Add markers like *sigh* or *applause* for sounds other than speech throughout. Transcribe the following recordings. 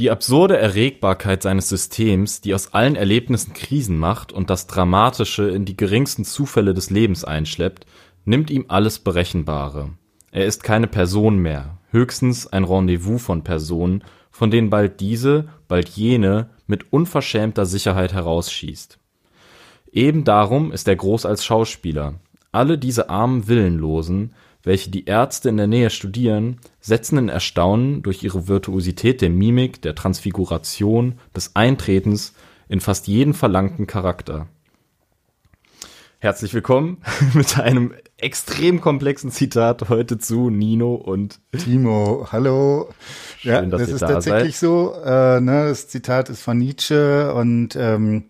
Die absurde Erregbarkeit seines Systems, die aus allen Erlebnissen Krisen macht und das Dramatische in die geringsten Zufälle des Lebens einschleppt, nimmt ihm alles Berechenbare. Er ist keine Person mehr, höchstens ein Rendezvous von Personen, von denen bald diese, bald jene mit unverschämter Sicherheit herausschießt. Eben darum ist er groß als Schauspieler. Alle diese armen Willenlosen, welche die Ärzte in der Nähe studieren, setzen in Erstaunen durch ihre Virtuosität der Mimik, der Transfiguration, des Eintretens in fast jeden verlangten Charakter. Herzlich willkommen *laughs* mit einem extrem komplexen Zitat heute zu Nino und Timo. Hallo. Schön, ja, das ist da tatsächlich seid. so. Äh, ne, das Zitat ist von Nietzsche und ähm,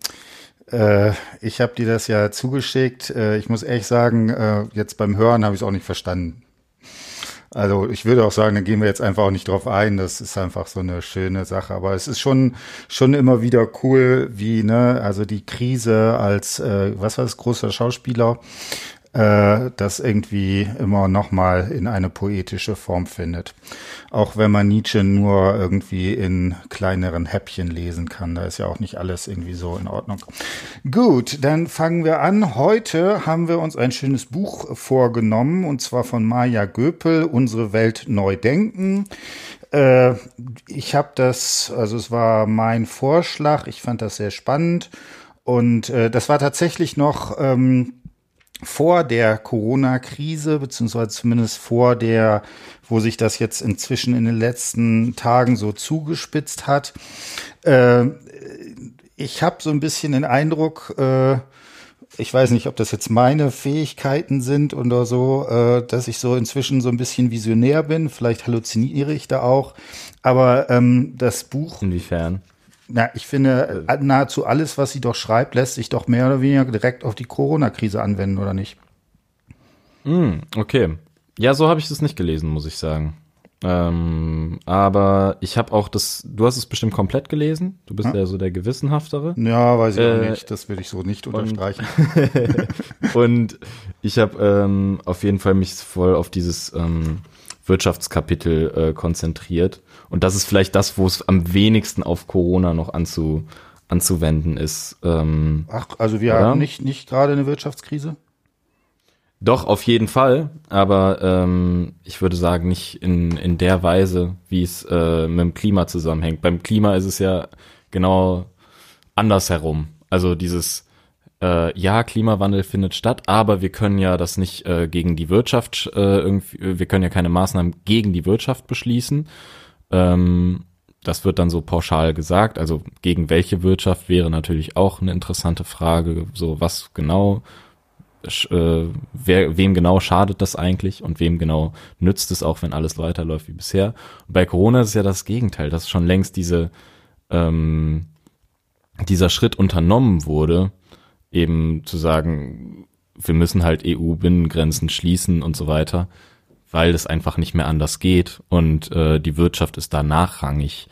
äh, ich habe dir das ja zugeschickt. Äh, ich muss ehrlich sagen, äh, jetzt beim Hören habe ich es auch nicht verstanden. Also ich würde auch sagen, da gehen wir jetzt einfach auch nicht drauf ein. Das ist einfach so eine schöne Sache. Aber es ist schon schon immer wieder cool, wie ne, also die Krise als äh, was war das großer Schauspieler äh, das irgendwie immer nochmal in eine poetische Form findet. Auch wenn man Nietzsche nur irgendwie in kleineren Häppchen lesen kann, da ist ja auch nicht alles irgendwie so in Ordnung. Gut, dann fangen wir an. Heute haben wir uns ein schönes Buch vorgenommen und zwar von Maja Göpel, Unsere Welt neu denken äh, ich habe das, also es war mein Vorschlag, ich fand das sehr spannend und äh, das war tatsächlich noch ähm, vor der Corona-Krise, beziehungsweise zumindest vor der, wo sich das jetzt inzwischen in den letzten Tagen so zugespitzt hat. Äh, ich habe so ein bisschen den Eindruck, äh, ich weiß nicht, ob das jetzt meine Fähigkeiten sind oder so, äh, dass ich so inzwischen so ein bisschen visionär bin. Vielleicht halluziniere ich da auch. Aber ähm, das Buch. Inwiefern? Na, ich finde, äh, nahezu alles, was sie doch schreibt, lässt sich doch mehr oder weniger direkt auf die Corona-Krise anwenden, oder nicht? Mm, okay. Ja, so habe ich das nicht gelesen, muss ich sagen. Ähm, aber ich habe auch das, du hast es bestimmt komplett gelesen. Du bist ja, ja so der Gewissenhaftere. Ja, weiß ich äh, auch nicht. Das will ich so nicht unterstreichen. Und, *laughs* und ich habe ähm, auf jeden Fall mich voll auf dieses ähm, Wirtschaftskapitel äh, konzentriert. Und das ist vielleicht das, wo es am wenigsten auf Corona noch anzu, anzuwenden ist. Ähm, Ach, also wir oder? haben nicht, nicht gerade eine Wirtschaftskrise? Doch, auf jeden Fall, aber ähm, ich würde sagen, nicht in, in der Weise, wie es äh, mit dem Klima zusammenhängt. Beim Klima ist es ja genau andersherum. Also dieses äh, ja, Klimawandel findet statt, aber wir können ja das nicht äh, gegen die Wirtschaft äh, irgendwie, wir können ja keine Maßnahmen gegen die Wirtschaft beschließen. Ähm, das wird dann so pauschal gesagt. Also gegen welche Wirtschaft wäre natürlich auch eine interessante Frage. So was genau, äh, wer, wem genau schadet das eigentlich und wem genau nützt es auch, wenn alles weiterläuft wie bisher. Und bei Corona ist es ja das Gegenteil, dass schon längst diese ähm, dieser Schritt unternommen wurde, eben zu sagen, wir müssen halt EU-Binnengrenzen schließen und so weiter, weil es einfach nicht mehr anders geht und äh, die Wirtschaft ist da nachrangig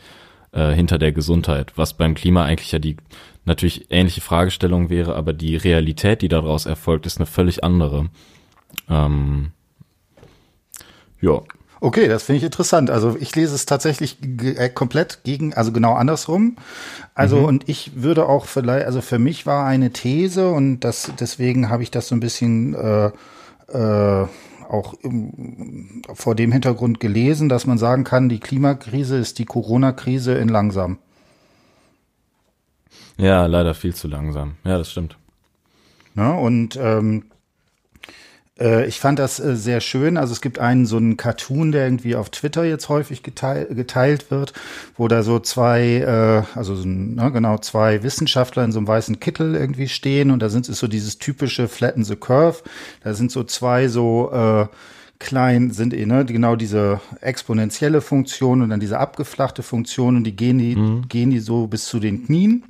äh, hinter der Gesundheit, was beim Klima eigentlich ja die natürlich ähnliche Fragestellung wäre, aber die Realität, die daraus erfolgt, ist eine völlig andere. Ähm, ja, Okay, das finde ich interessant. Also ich lese es tatsächlich äh, komplett gegen, also genau andersrum. Also mhm. und ich würde auch vielleicht, also für mich war eine These und das deswegen habe ich das so ein bisschen äh, äh, auch im, vor dem Hintergrund gelesen, dass man sagen kann, die Klimakrise ist die Corona-Krise in langsam. Ja, leider viel zu langsam. Ja, das stimmt. Ja, und ähm, äh, ich fand das äh, sehr schön. Also es gibt einen so einen Cartoon, der irgendwie auf Twitter jetzt häufig geteilt, geteilt wird, wo da so zwei, äh, also so, ne, genau zwei Wissenschaftler in so einem weißen Kittel irgendwie stehen und da sind es so dieses typische Flatten the Curve. Da sind so zwei so äh, klein sind eh, ne, genau diese exponentielle Funktion und dann diese abgeflachte Funktion und die gehen die, mhm. gehen die so bis zu den Knien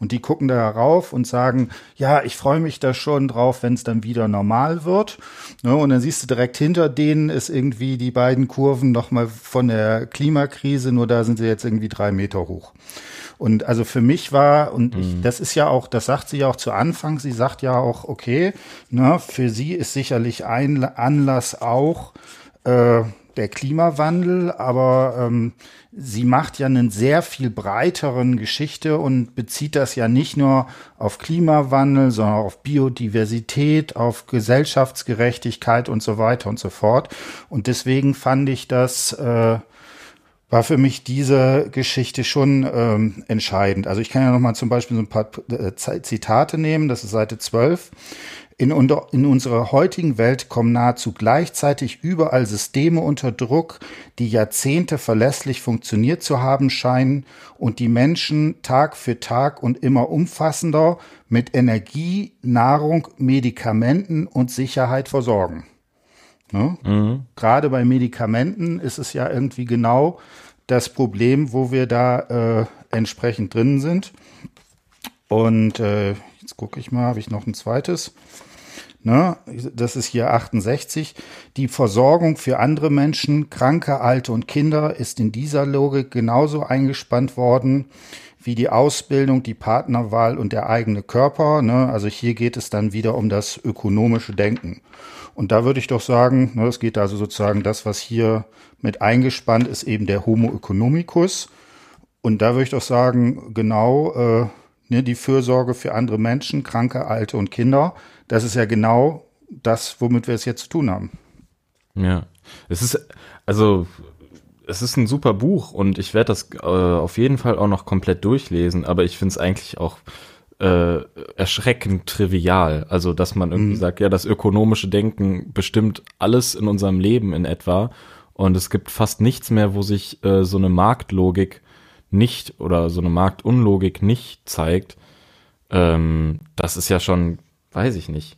und die gucken da rauf und sagen, ja, ich freue mich da schon drauf, wenn es dann wieder normal wird. Ne, und dann siehst du direkt hinter denen ist irgendwie die beiden Kurven nochmal von der Klimakrise, nur da sind sie jetzt irgendwie drei Meter hoch. Und also für mich war, und ich, mhm. das ist ja auch, das sagt sie ja auch zu Anfang, sie sagt ja auch, okay, ne, für sie ist sicherlich ein Anlass auch, äh, der Klimawandel, aber ähm, sie macht ja einen sehr viel breiteren Geschichte und bezieht das ja nicht nur auf Klimawandel, sondern auf Biodiversität, auf Gesellschaftsgerechtigkeit und so weiter und so fort. Und deswegen fand ich das äh, war für mich diese Geschichte schon ähm, entscheidend. Also ich kann ja noch mal zum Beispiel so ein paar äh, Zitate nehmen. Das ist Seite 12. In, in unserer heutigen Welt kommen nahezu gleichzeitig überall Systeme unter Druck, die Jahrzehnte verlässlich funktioniert zu haben scheinen und die Menschen Tag für Tag und immer umfassender mit Energie, Nahrung, Medikamenten und Sicherheit versorgen. Ne? Mhm. Gerade bei Medikamenten ist es ja irgendwie genau das Problem, wo wir da äh, entsprechend drin sind. Und äh, jetzt gucke ich mal, habe ich noch ein zweites. Ne, das ist hier 68. Die Versorgung für andere Menschen, Kranke, Alte und Kinder ist in dieser Logik genauso eingespannt worden wie die Ausbildung, die Partnerwahl und der eigene Körper. Ne? Also hier geht es dann wieder um das ökonomische Denken. Und da würde ich doch sagen, ne, es geht also sozusagen das, was hier mit eingespannt ist, eben der Homo economicus. Und da würde ich doch sagen, genau äh, ne, die Fürsorge für andere Menschen, Kranke, Alte und Kinder das ist ja genau das, womit wir es jetzt zu tun haben. Ja, es ist, also, es ist ein super Buch und ich werde das äh, auf jeden Fall auch noch komplett durchlesen, aber ich finde es eigentlich auch äh, erschreckend trivial. Also, dass man irgendwie mhm. sagt, ja, das ökonomische Denken bestimmt alles in unserem Leben in etwa und es gibt fast nichts mehr, wo sich äh, so eine Marktlogik nicht oder so eine Marktunlogik nicht zeigt. Ähm, das ist ja schon weiß ich nicht.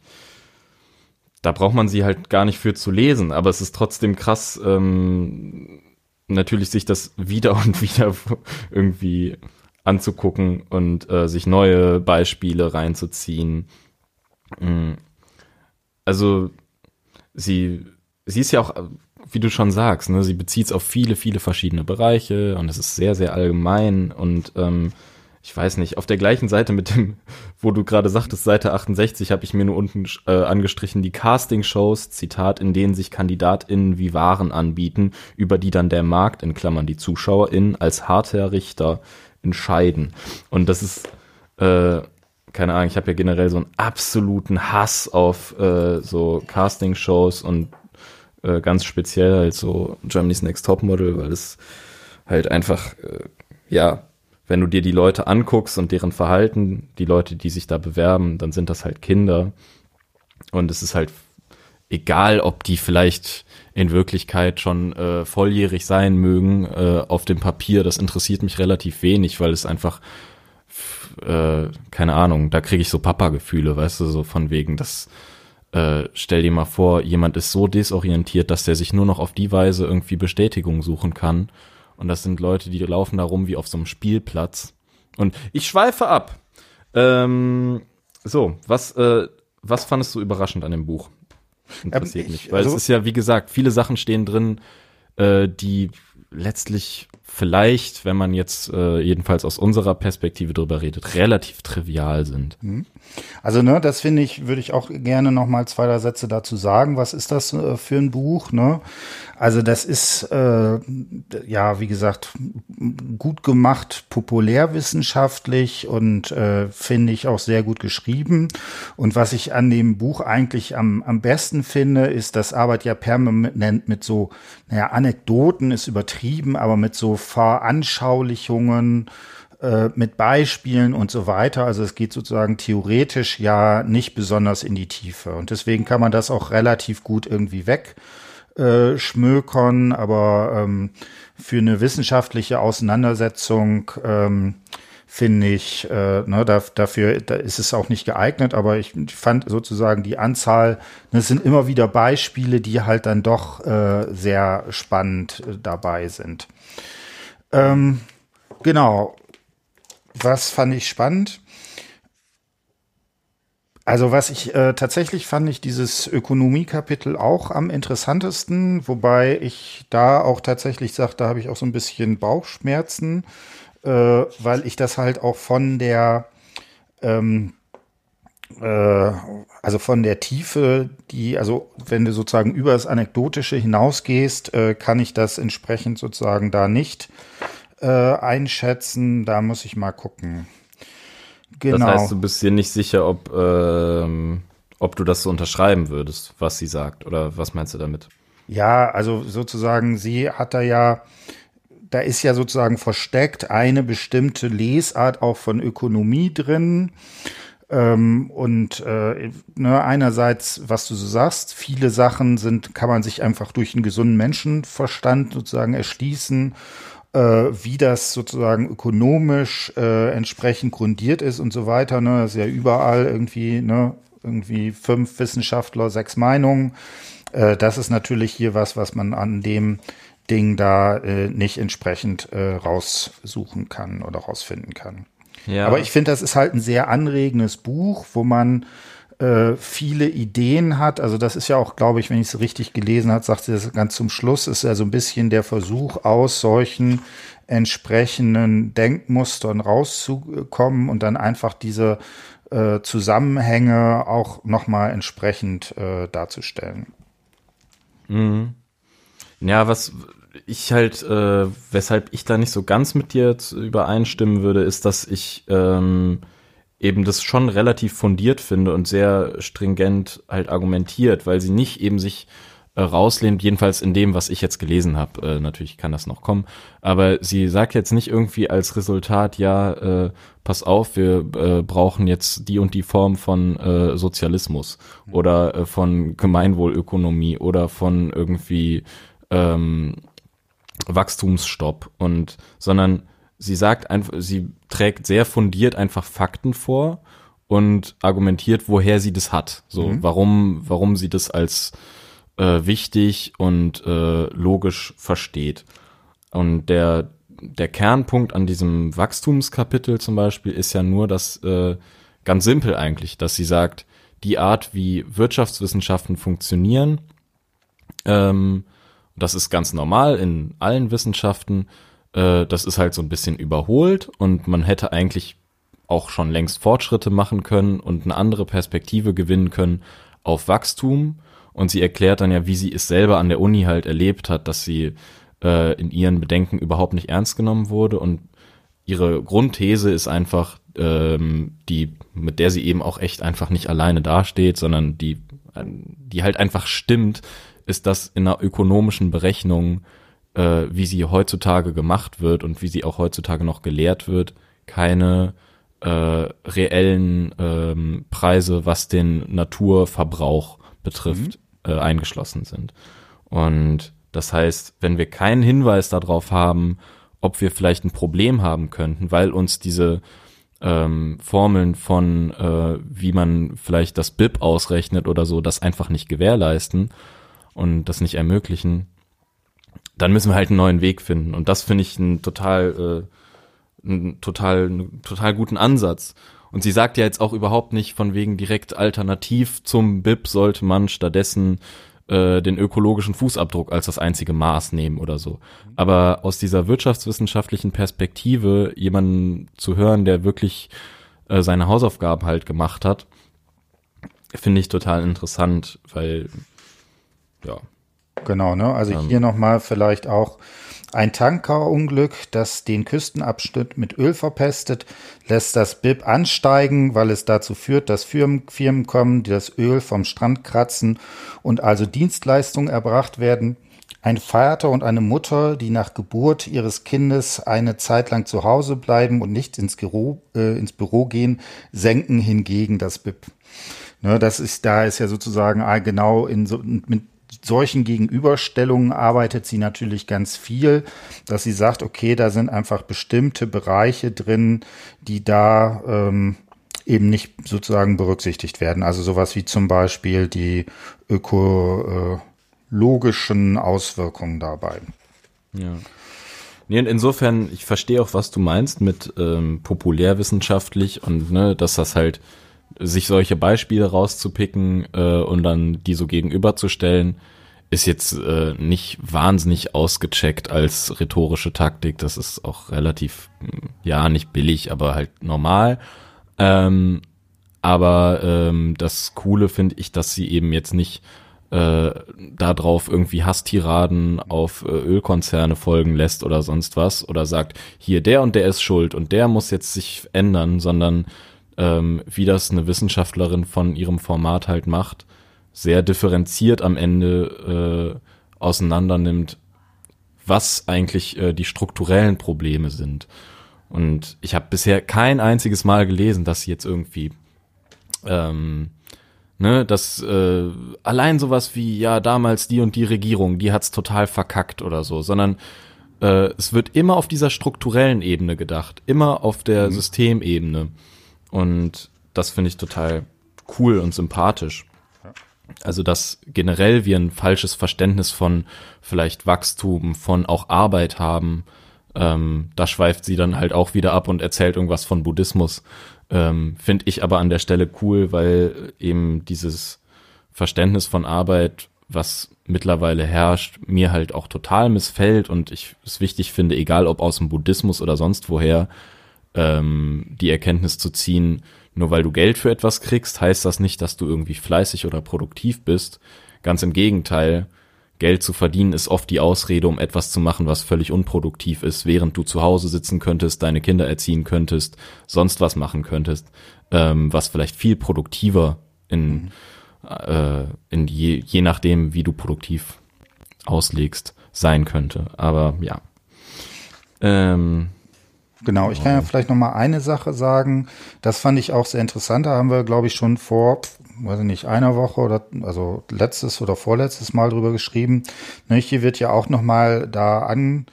Da braucht man sie halt gar nicht für zu lesen, aber es ist trotzdem krass, ähm, natürlich sich das wieder *laughs* und wieder irgendwie anzugucken und äh, sich neue Beispiele reinzuziehen. Mm. Also sie, sie ist ja auch, wie du schon sagst, ne, sie bezieht es auf viele, viele verschiedene Bereiche und es ist sehr, sehr allgemein und ähm, ich weiß nicht, auf der gleichen Seite mit dem, *laughs* wo du gerade sagtest, Seite 68, habe ich mir nur unten äh, angestrichen, die Casting-Shows, Zitat, in denen sich KandidatInnen wie Waren anbieten, über die dann der Markt, in Klammern die ZuschauerInnen, als harter Richter entscheiden. Und das ist, äh, keine Ahnung, ich habe ja generell so einen absoluten Hass auf äh, so Casting-Shows und äh, ganz speziell halt so Germany's Next Topmodel, weil es halt einfach, äh, ja, wenn du dir die Leute anguckst und deren Verhalten, die Leute, die sich da bewerben, dann sind das halt Kinder. Und es ist halt egal, ob die vielleicht in Wirklichkeit schon äh, volljährig sein mögen äh, auf dem Papier. Das interessiert mich relativ wenig, weil es einfach äh, keine Ahnung, da kriege ich so Papa-Gefühle, weißt du, so von wegen, das äh, stell dir mal vor, jemand ist so desorientiert, dass der sich nur noch auf die Weise irgendwie Bestätigung suchen kann und das sind Leute, die laufen da rum wie auf so einem Spielplatz. Und ich schweife ab. Ähm, so, was, äh, was fandest du überraschend an dem Buch? Interessiert ähm, ich, mich. Weil also, es ist ja, wie gesagt, viele Sachen stehen drin, äh, die letztlich vielleicht, wenn man jetzt äh, jedenfalls aus unserer Perspektive drüber redet, relativ trivial sind. Mhm. Also ne, das finde ich, würde ich auch gerne noch mal zwei drei Sätze dazu sagen. Was ist das äh, für ein Buch? Ne? Also das ist äh, ja wie gesagt gut gemacht, populärwissenschaftlich und äh, finde ich auch sehr gut geschrieben. Und was ich an dem Buch eigentlich am am besten finde, ist, dass Arbeit ja permanent mit so naja Anekdoten ist übertrieben, aber mit so Veranschaulichungen, äh, mit Beispielen und so weiter. Also es geht sozusagen theoretisch ja nicht besonders in die Tiefe. Und deswegen kann man das auch relativ gut irgendwie wegschmökern. Äh, aber ähm, für eine wissenschaftliche Auseinandersetzung ähm, finde ich, äh, ne, da, dafür da ist es auch nicht geeignet, aber ich fand sozusagen die Anzahl, ne, es sind immer wieder Beispiele, die halt dann doch äh, sehr spannend äh, dabei sind. Ähm, genau. Was fand ich spannend? Also was ich äh, tatsächlich fand ich dieses Ökonomiekapitel auch am interessantesten, wobei ich da auch tatsächlich sage, da habe ich auch so ein bisschen Bauchschmerzen, äh, weil ich das halt auch von der ähm, äh, also von der Tiefe, die, also wenn du sozusagen über das Anekdotische hinausgehst, äh, kann ich das entsprechend sozusagen da nicht äh, einschätzen. Da muss ich mal gucken. Genau. Das heißt, du bist dir nicht sicher, ob, ähm, ob du das so unterschreiben würdest, was sie sagt, oder was meinst du damit? Ja, also sozusagen, sie hat da ja, da ist ja sozusagen versteckt eine bestimmte Lesart auch von Ökonomie drin. Ähm, und äh, ne, einerseits, was du so sagst, viele Sachen sind, kann man sich einfach durch einen gesunden Menschenverstand sozusagen erschließen, wie das sozusagen ökonomisch äh, entsprechend grundiert ist und so weiter. Ne, das ist ja überall irgendwie, ne, irgendwie fünf Wissenschaftler, sechs Meinungen. Äh, das ist natürlich hier was, was man an dem Ding da äh, nicht entsprechend äh, raussuchen kann oder rausfinden kann. Ja. Aber ich finde, das ist halt ein sehr anregendes Buch, wo man äh, viele Ideen hat. Also das ist ja auch, glaube ich, wenn ich es richtig gelesen habe, sagt sie das ganz zum Schluss, ist ja so ein bisschen der Versuch aus solchen entsprechenden Denkmustern rauszukommen und dann einfach diese äh, Zusammenhänge auch nochmal entsprechend äh, darzustellen. Mhm. Ja, was ich halt, äh, weshalb ich da nicht so ganz mit dir übereinstimmen würde, ist, dass ich ähm, eben das schon relativ fundiert finde und sehr stringent halt argumentiert, weil sie nicht eben sich äh, rauslehnt, jedenfalls in dem, was ich jetzt gelesen habe. Äh, natürlich kann das noch kommen, aber sie sagt jetzt nicht irgendwie als Resultat, ja, äh, pass auf, wir äh, brauchen jetzt die und die Form von äh, Sozialismus oder äh, von Gemeinwohlökonomie oder von irgendwie ähm, Wachstumsstopp und sondern sie sagt einfach, sie trägt sehr fundiert einfach Fakten vor und argumentiert, woher sie das hat. So, mhm. warum, warum sie das als äh, wichtig und äh, logisch versteht. Und der, der Kernpunkt an diesem Wachstumskapitel zum Beispiel ist ja nur, dass äh, ganz simpel eigentlich, dass sie sagt, die Art, wie Wirtschaftswissenschaften funktionieren, ähm, das ist ganz normal in allen Wissenschaften. Äh, das ist halt so ein bisschen überholt und man hätte eigentlich auch schon längst Fortschritte machen können und eine andere Perspektive gewinnen können auf Wachstum. Und sie erklärt dann ja, wie sie es selber an der Uni halt erlebt hat, dass sie äh, in ihren Bedenken überhaupt nicht ernst genommen wurde. Und ihre Grundthese ist einfach, ähm, die, mit der sie eben auch echt einfach nicht alleine dasteht, sondern die, die halt einfach stimmt, ist das in einer ökonomischen Berechnung, äh, wie sie heutzutage gemacht wird und wie sie auch heutzutage noch gelehrt wird, keine äh, reellen ähm, Preise, was den Naturverbrauch betrifft, mhm. äh, eingeschlossen sind. Und das heißt, wenn wir keinen Hinweis darauf haben, ob wir vielleicht ein Problem haben könnten, weil uns diese ähm, Formeln von, äh, wie man vielleicht das BIP ausrechnet oder so, das einfach nicht gewährleisten, und das nicht ermöglichen, dann müssen wir halt einen neuen Weg finden. Und das finde ich ein total, äh, einen total, einen total guten Ansatz. Und sie sagt ja jetzt auch überhaupt nicht von wegen direkt alternativ zum BIP sollte man stattdessen äh, den ökologischen Fußabdruck als das einzige Maß nehmen oder so. Aber aus dieser wirtschaftswissenschaftlichen Perspektive jemanden zu hören, der wirklich äh, seine Hausaufgaben halt gemacht hat, finde ich total interessant, weil ja. Genau, ne? Also ähm. hier nochmal vielleicht auch ein Tankerunglück, das den Küstenabschnitt mit Öl verpestet, lässt das BIP ansteigen, weil es dazu führt, dass Firmen, Firmen kommen, die das Öl vom Strand kratzen und also Dienstleistungen erbracht werden. Ein Vater und eine Mutter, die nach Geburt ihres Kindes eine Zeit lang zu Hause bleiben und nicht ins Büro, äh, ins Büro gehen, senken hingegen das BIP. Ne, das ist, da ist ja sozusagen genau in so, mit solchen Gegenüberstellungen arbeitet sie natürlich ganz viel, dass sie sagt, okay, da sind einfach bestimmte Bereiche drin, die da ähm, eben nicht sozusagen berücksichtigt werden. Also sowas wie zum Beispiel die ökologischen Auswirkungen dabei. Ja. Nee, insofern, ich verstehe auch, was du meinst mit ähm, populärwissenschaftlich und ne, dass das halt sich solche Beispiele rauszupicken äh, und dann die so gegenüberzustellen, ist jetzt äh, nicht wahnsinnig ausgecheckt als rhetorische Taktik. Das ist auch relativ, hm, ja, nicht billig, aber halt normal. Ähm, Aber ähm, das Coole finde ich, dass sie eben jetzt nicht äh, darauf irgendwie Hasstiraden auf äh, Ölkonzerne folgen lässt oder sonst was oder sagt, hier der und der ist schuld und der muss jetzt sich ändern, sondern ähm, wie das eine Wissenschaftlerin von ihrem Format halt macht, sehr differenziert am Ende äh, auseinander nimmt, was eigentlich äh, die strukturellen Probleme sind. Und ich habe bisher kein einziges Mal gelesen, dass sie jetzt irgendwie ähm, ne, dass äh, allein sowas wie ja damals die und die Regierung, die hat's total verkackt oder so, sondern äh, es wird immer auf dieser strukturellen Ebene gedacht, immer auf der mhm. Systemebene und das finde ich total cool und sympathisch. Also, dass generell wir ein falsches Verständnis von vielleicht Wachstum, von auch Arbeit haben, ähm, da schweift sie dann halt auch wieder ab und erzählt irgendwas von Buddhismus. Ähm, Finde ich aber an der Stelle cool, weil eben dieses Verständnis von Arbeit, was mittlerweile herrscht, mir halt auch total missfällt und ich es wichtig finde, egal ob aus dem Buddhismus oder sonst woher, ähm, die Erkenntnis zu ziehen, nur weil du Geld für etwas kriegst, heißt das nicht, dass du irgendwie fleißig oder produktiv bist. Ganz im Gegenteil, Geld zu verdienen ist oft die Ausrede, um etwas zu machen, was völlig unproduktiv ist, während du zu Hause sitzen könntest, deine Kinder erziehen könntest, sonst was machen könntest, ähm, was vielleicht viel produktiver in, mhm. äh, in je, je nachdem, wie du produktiv auslegst, sein könnte. Aber ja. Ähm, Genau, ich kann ja vielleicht noch mal eine Sache sagen. Das fand ich auch sehr interessant. Da haben wir, glaube ich, schon vor, weiß ich nicht, einer Woche oder also letztes oder vorletztes Mal drüber geschrieben. Ne, hier wird ja auch noch mal da an,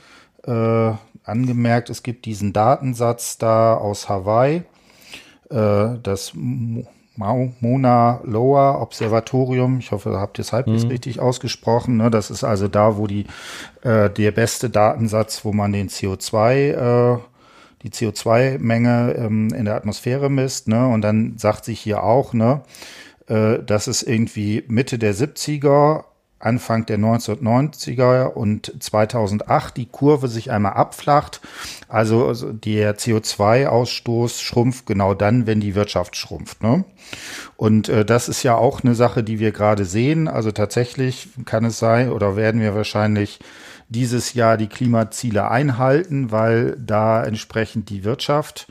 äh, angemerkt, es gibt diesen Datensatz da aus Hawaii, äh, das Mauna Loa Observatorium. Ich hoffe, habt ihr es halbwegs mhm. richtig ausgesprochen. Ne? Das ist also da, wo die äh, der beste Datensatz, wo man den CO2 äh, die CO2-Menge ähm, in der Atmosphäre misst. Ne? Und dann sagt sich hier auch, ne, äh, dass es irgendwie Mitte der 70er, Anfang der 1990er und 2008 die Kurve sich einmal abflacht. Also, also der CO2-Ausstoß schrumpft genau dann, wenn die Wirtschaft schrumpft. Ne? Und äh, das ist ja auch eine Sache, die wir gerade sehen. Also tatsächlich kann es sein oder werden wir wahrscheinlich dieses Jahr die Klimaziele einhalten, weil da entsprechend die Wirtschaft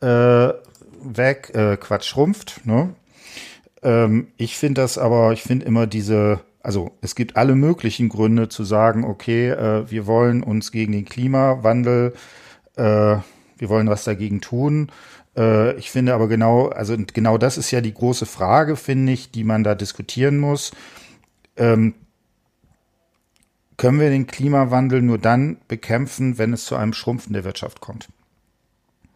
äh, weg, äh, Quatsch, schrumpft. Ne? Ähm, ich finde das aber, ich finde immer diese, also es gibt alle möglichen Gründe zu sagen, okay, äh, wir wollen uns gegen den Klimawandel, äh, wir wollen was dagegen tun. Äh, ich finde aber genau, also genau das ist ja die große Frage, finde ich, die man da diskutieren muss. Ähm, können wir den Klimawandel nur dann bekämpfen, wenn es zu einem Schrumpfen der Wirtschaft kommt.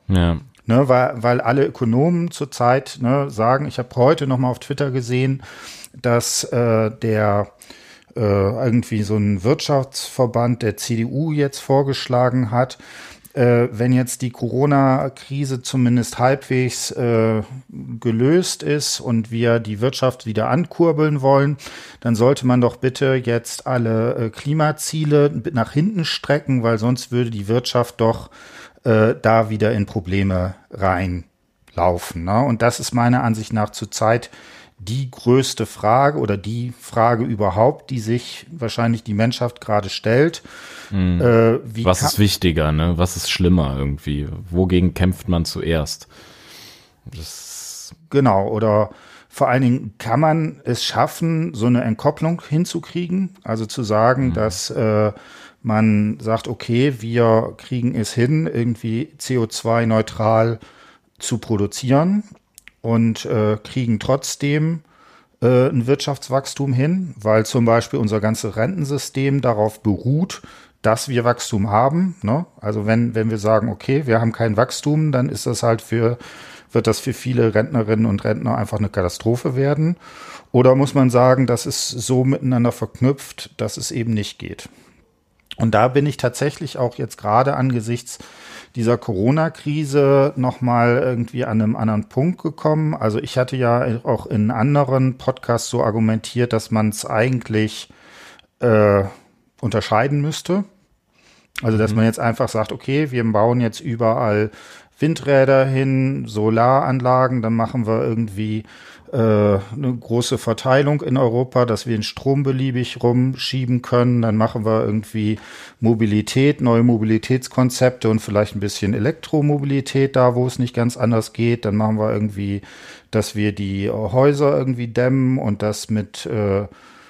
Ja. Ne, weil, weil alle Ökonomen zurzeit ne, sagen, ich habe heute noch mal auf Twitter gesehen, dass äh, der äh, irgendwie so ein Wirtschaftsverband der CDU jetzt vorgeschlagen hat, äh, wenn jetzt die Corona-Krise zumindest halbwegs äh, gelöst ist und wir die Wirtschaft wieder ankurbeln wollen, dann sollte man doch bitte jetzt alle äh, Klimaziele nach hinten strecken, weil sonst würde die Wirtschaft doch äh, da wieder in Probleme reinlaufen. Ne? Und das ist meiner Ansicht nach zurzeit die größte Frage oder die Frage überhaupt, die sich wahrscheinlich die Menschheit gerade stellt. Mhm. Äh, Was ist wichtiger, ne? Was ist schlimmer irgendwie? Wogegen kämpft man zuerst? Das genau, oder vor allen Dingen kann man es schaffen, so eine Entkopplung hinzukriegen, also zu sagen, mhm. dass äh, man sagt, okay, wir kriegen es hin, irgendwie CO2-neutral zu produzieren und äh, kriegen trotzdem äh, ein Wirtschaftswachstum hin, weil zum Beispiel unser ganzes Rentensystem darauf beruht, dass wir Wachstum haben. Ne? Also wenn, wenn wir sagen, okay, wir haben kein Wachstum, dann ist das halt für, wird das für viele Rentnerinnen und Rentner einfach eine Katastrophe werden. Oder muss man sagen, das ist so miteinander verknüpft, dass es eben nicht geht. Und da bin ich tatsächlich auch jetzt gerade angesichts dieser Corona-Krise nochmal irgendwie an einem anderen Punkt gekommen. Also ich hatte ja auch in anderen Podcasts so argumentiert, dass man es eigentlich äh, unterscheiden müsste. Also, dass mhm. man jetzt einfach sagt, okay, wir bauen jetzt überall Windräder hin, Solaranlagen, dann machen wir irgendwie eine große Verteilung in Europa, dass wir den Strom beliebig rumschieben können. Dann machen wir irgendwie Mobilität, neue Mobilitätskonzepte und vielleicht ein bisschen Elektromobilität da, wo es nicht ganz anders geht. Dann machen wir irgendwie, dass wir die Häuser irgendwie dämmen und das mit äh,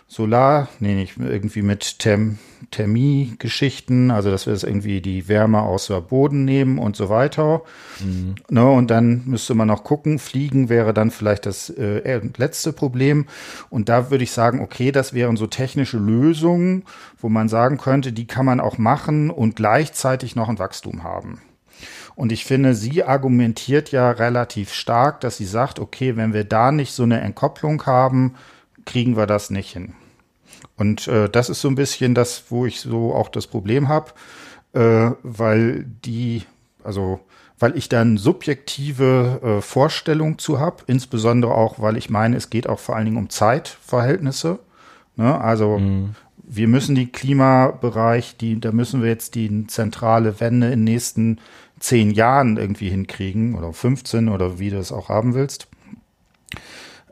Solar, nee, nicht irgendwie mit Therm Thermie-Geschichten, also dass wir das irgendwie die Wärme aus dem Boden nehmen und so weiter. Mhm. Ne, und dann müsste man noch gucken, Fliegen wäre dann vielleicht das äh, letzte Problem. Und da würde ich sagen, okay, das wären so technische Lösungen, wo man sagen könnte, die kann man auch machen und gleichzeitig noch ein Wachstum haben. Und ich finde, sie argumentiert ja relativ stark, dass sie sagt, okay, wenn wir da nicht so eine Entkopplung haben, kriegen wir das nicht hin. Und äh, das ist so ein bisschen das, wo ich so auch das Problem habe, äh, weil die, also weil ich dann subjektive äh, Vorstellung zu habe, insbesondere auch, weil ich meine, es geht auch vor allen Dingen um Zeitverhältnisse. Ne? Also mhm. wir müssen die Klimabereich, die, da müssen wir jetzt die zentrale Wende in den nächsten zehn Jahren irgendwie hinkriegen oder 15 oder wie du es auch haben willst.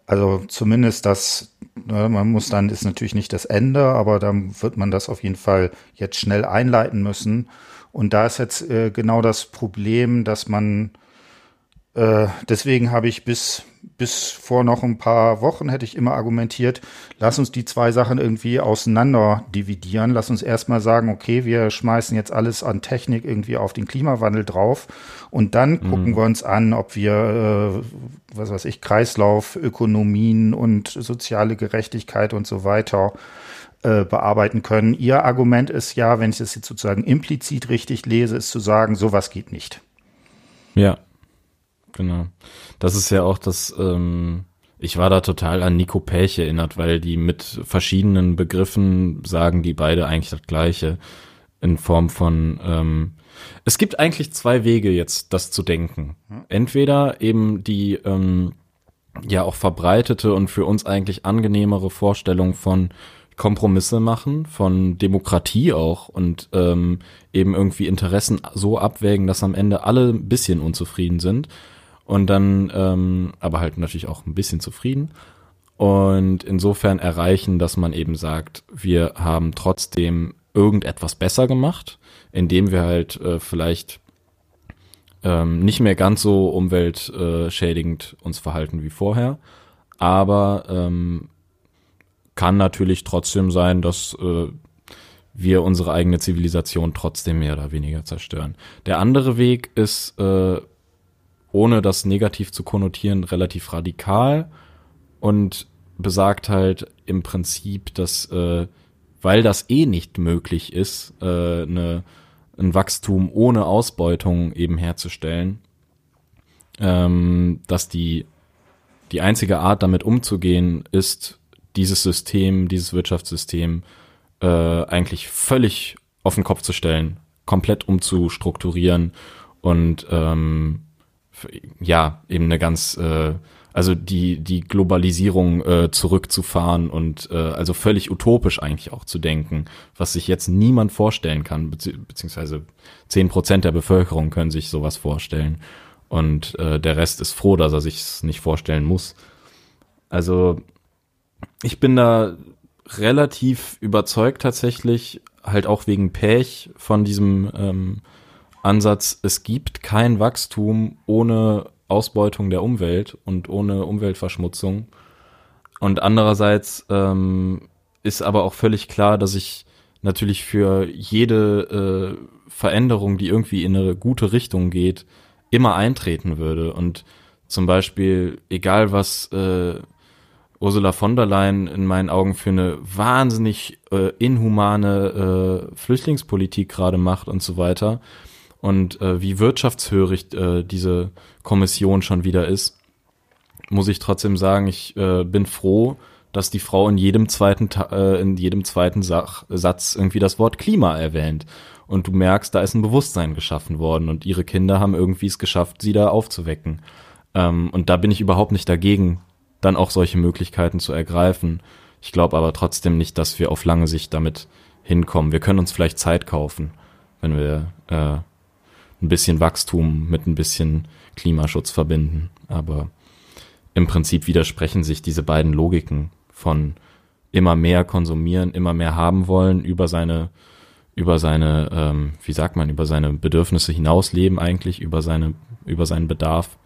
Also zumindest das, man muss dann, ist natürlich nicht das Ende, aber dann wird man das auf jeden Fall jetzt schnell einleiten müssen. Und da ist jetzt äh, genau das Problem, dass man, äh, deswegen habe ich bis bis vor noch ein paar Wochen hätte ich immer argumentiert, lass uns die zwei Sachen irgendwie auseinander dividieren. Lass uns erstmal sagen, okay, wir schmeißen jetzt alles an Technik irgendwie auf den Klimawandel drauf und dann mhm. gucken wir uns an, ob wir, äh, was weiß ich, Kreislaufökonomien und soziale Gerechtigkeit und so weiter äh, bearbeiten können. Ihr Argument ist ja, wenn ich das jetzt sozusagen implizit richtig lese, ist zu sagen, sowas geht nicht. Ja, genau. Das ist ja auch das, ähm, ich war da total an Nico Pech erinnert, weil die mit verschiedenen Begriffen sagen die beide eigentlich das Gleiche in Form von, ähm, es gibt eigentlich zwei Wege jetzt, das zu denken. Entweder eben die, ähm, ja auch verbreitete und für uns eigentlich angenehmere Vorstellung von Kompromisse machen, von Demokratie auch und ähm, eben irgendwie Interessen so abwägen, dass am Ende alle ein bisschen unzufrieden sind und dann ähm, aber halt natürlich auch ein bisschen zufrieden und insofern erreichen, dass man eben sagt, wir haben trotzdem irgendetwas besser gemacht, indem wir halt äh, vielleicht ähm, nicht mehr ganz so umweltschädigend uns verhalten wie vorher, aber ähm, kann natürlich trotzdem sein, dass äh, wir unsere eigene Zivilisation trotzdem mehr oder weniger zerstören. Der andere Weg ist äh, ohne das negativ zu konnotieren, relativ radikal und besagt halt im Prinzip, dass äh, weil das eh nicht möglich ist, äh, ne, ein Wachstum ohne Ausbeutung eben herzustellen, ähm, dass die die einzige Art damit umzugehen ist, dieses System, dieses Wirtschaftssystem äh, eigentlich völlig auf den Kopf zu stellen, komplett umzustrukturieren und ähm, ja, eben eine ganz, äh, also die, die Globalisierung äh, zurückzufahren und äh, also völlig utopisch eigentlich auch zu denken, was sich jetzt niemand vorstellen kann, bezieh beziehungsweise zehn Prozent der Bevölkerung können sich sowas vorstellen und äh, der Rest ist froh, dass er sich es nicht vorstellen muss. Also ich bin da relativ überzeugt tatsächlich, halt auch wegen Pech von diesem ähm, Ansatz, es gibt kein Wachstum ohne Ausbeutung der Umwelt und ohne Umweltverschmutzung. Und andererseits ähm, ist aber auch völlig klar, dass ich natürlich für jede äh, Veränderung, die irgendwie in eine gute Richtung geht, immer eintreten würde. Und zum Beispiel, egal was äh, Ursula von der Leyen in meinen Augen für eine wahnsinnig äh, inhumane äh, Flüchtlingspolitik gerade macht und so weiter, und äh, wie wirtschaftshörig äh, diese Kommission schon wieder ist, muss ich trotzdem sagen, ich äh, bin froh, dass die Frau in jedem zweiten äh, in jedem zweiten Sach Satz irgendwie das Wort Klima erwähnt und du merkst, da ist ein Bewusstsein geschaffen worden und ihre Kinder haben irgendwie es geschafft, sie da aufzuwecken. Ähm, und da bin ich überhaupt nicht dagegen, dann auch solche Möglichkeiten zu ergreifen. Ich glaube aber trotzdem nicht, dass wir auf lange Sicht damit hinkommen. Wir können uns vielleicht Zeit kaufen wenn wir äh, ein bisschen Wachstum mit ein bisschen Klimaschutz verbinden. Aber im Prinzip widersprechen sich diese beiden Logiken von immer mehr konsumieren, immer mehr haben wollen, über seine, über seine, ähm, wie sagt man, über seine Bedürfnisse hinausleben eigentlich, über seine, über seinen Bedarf.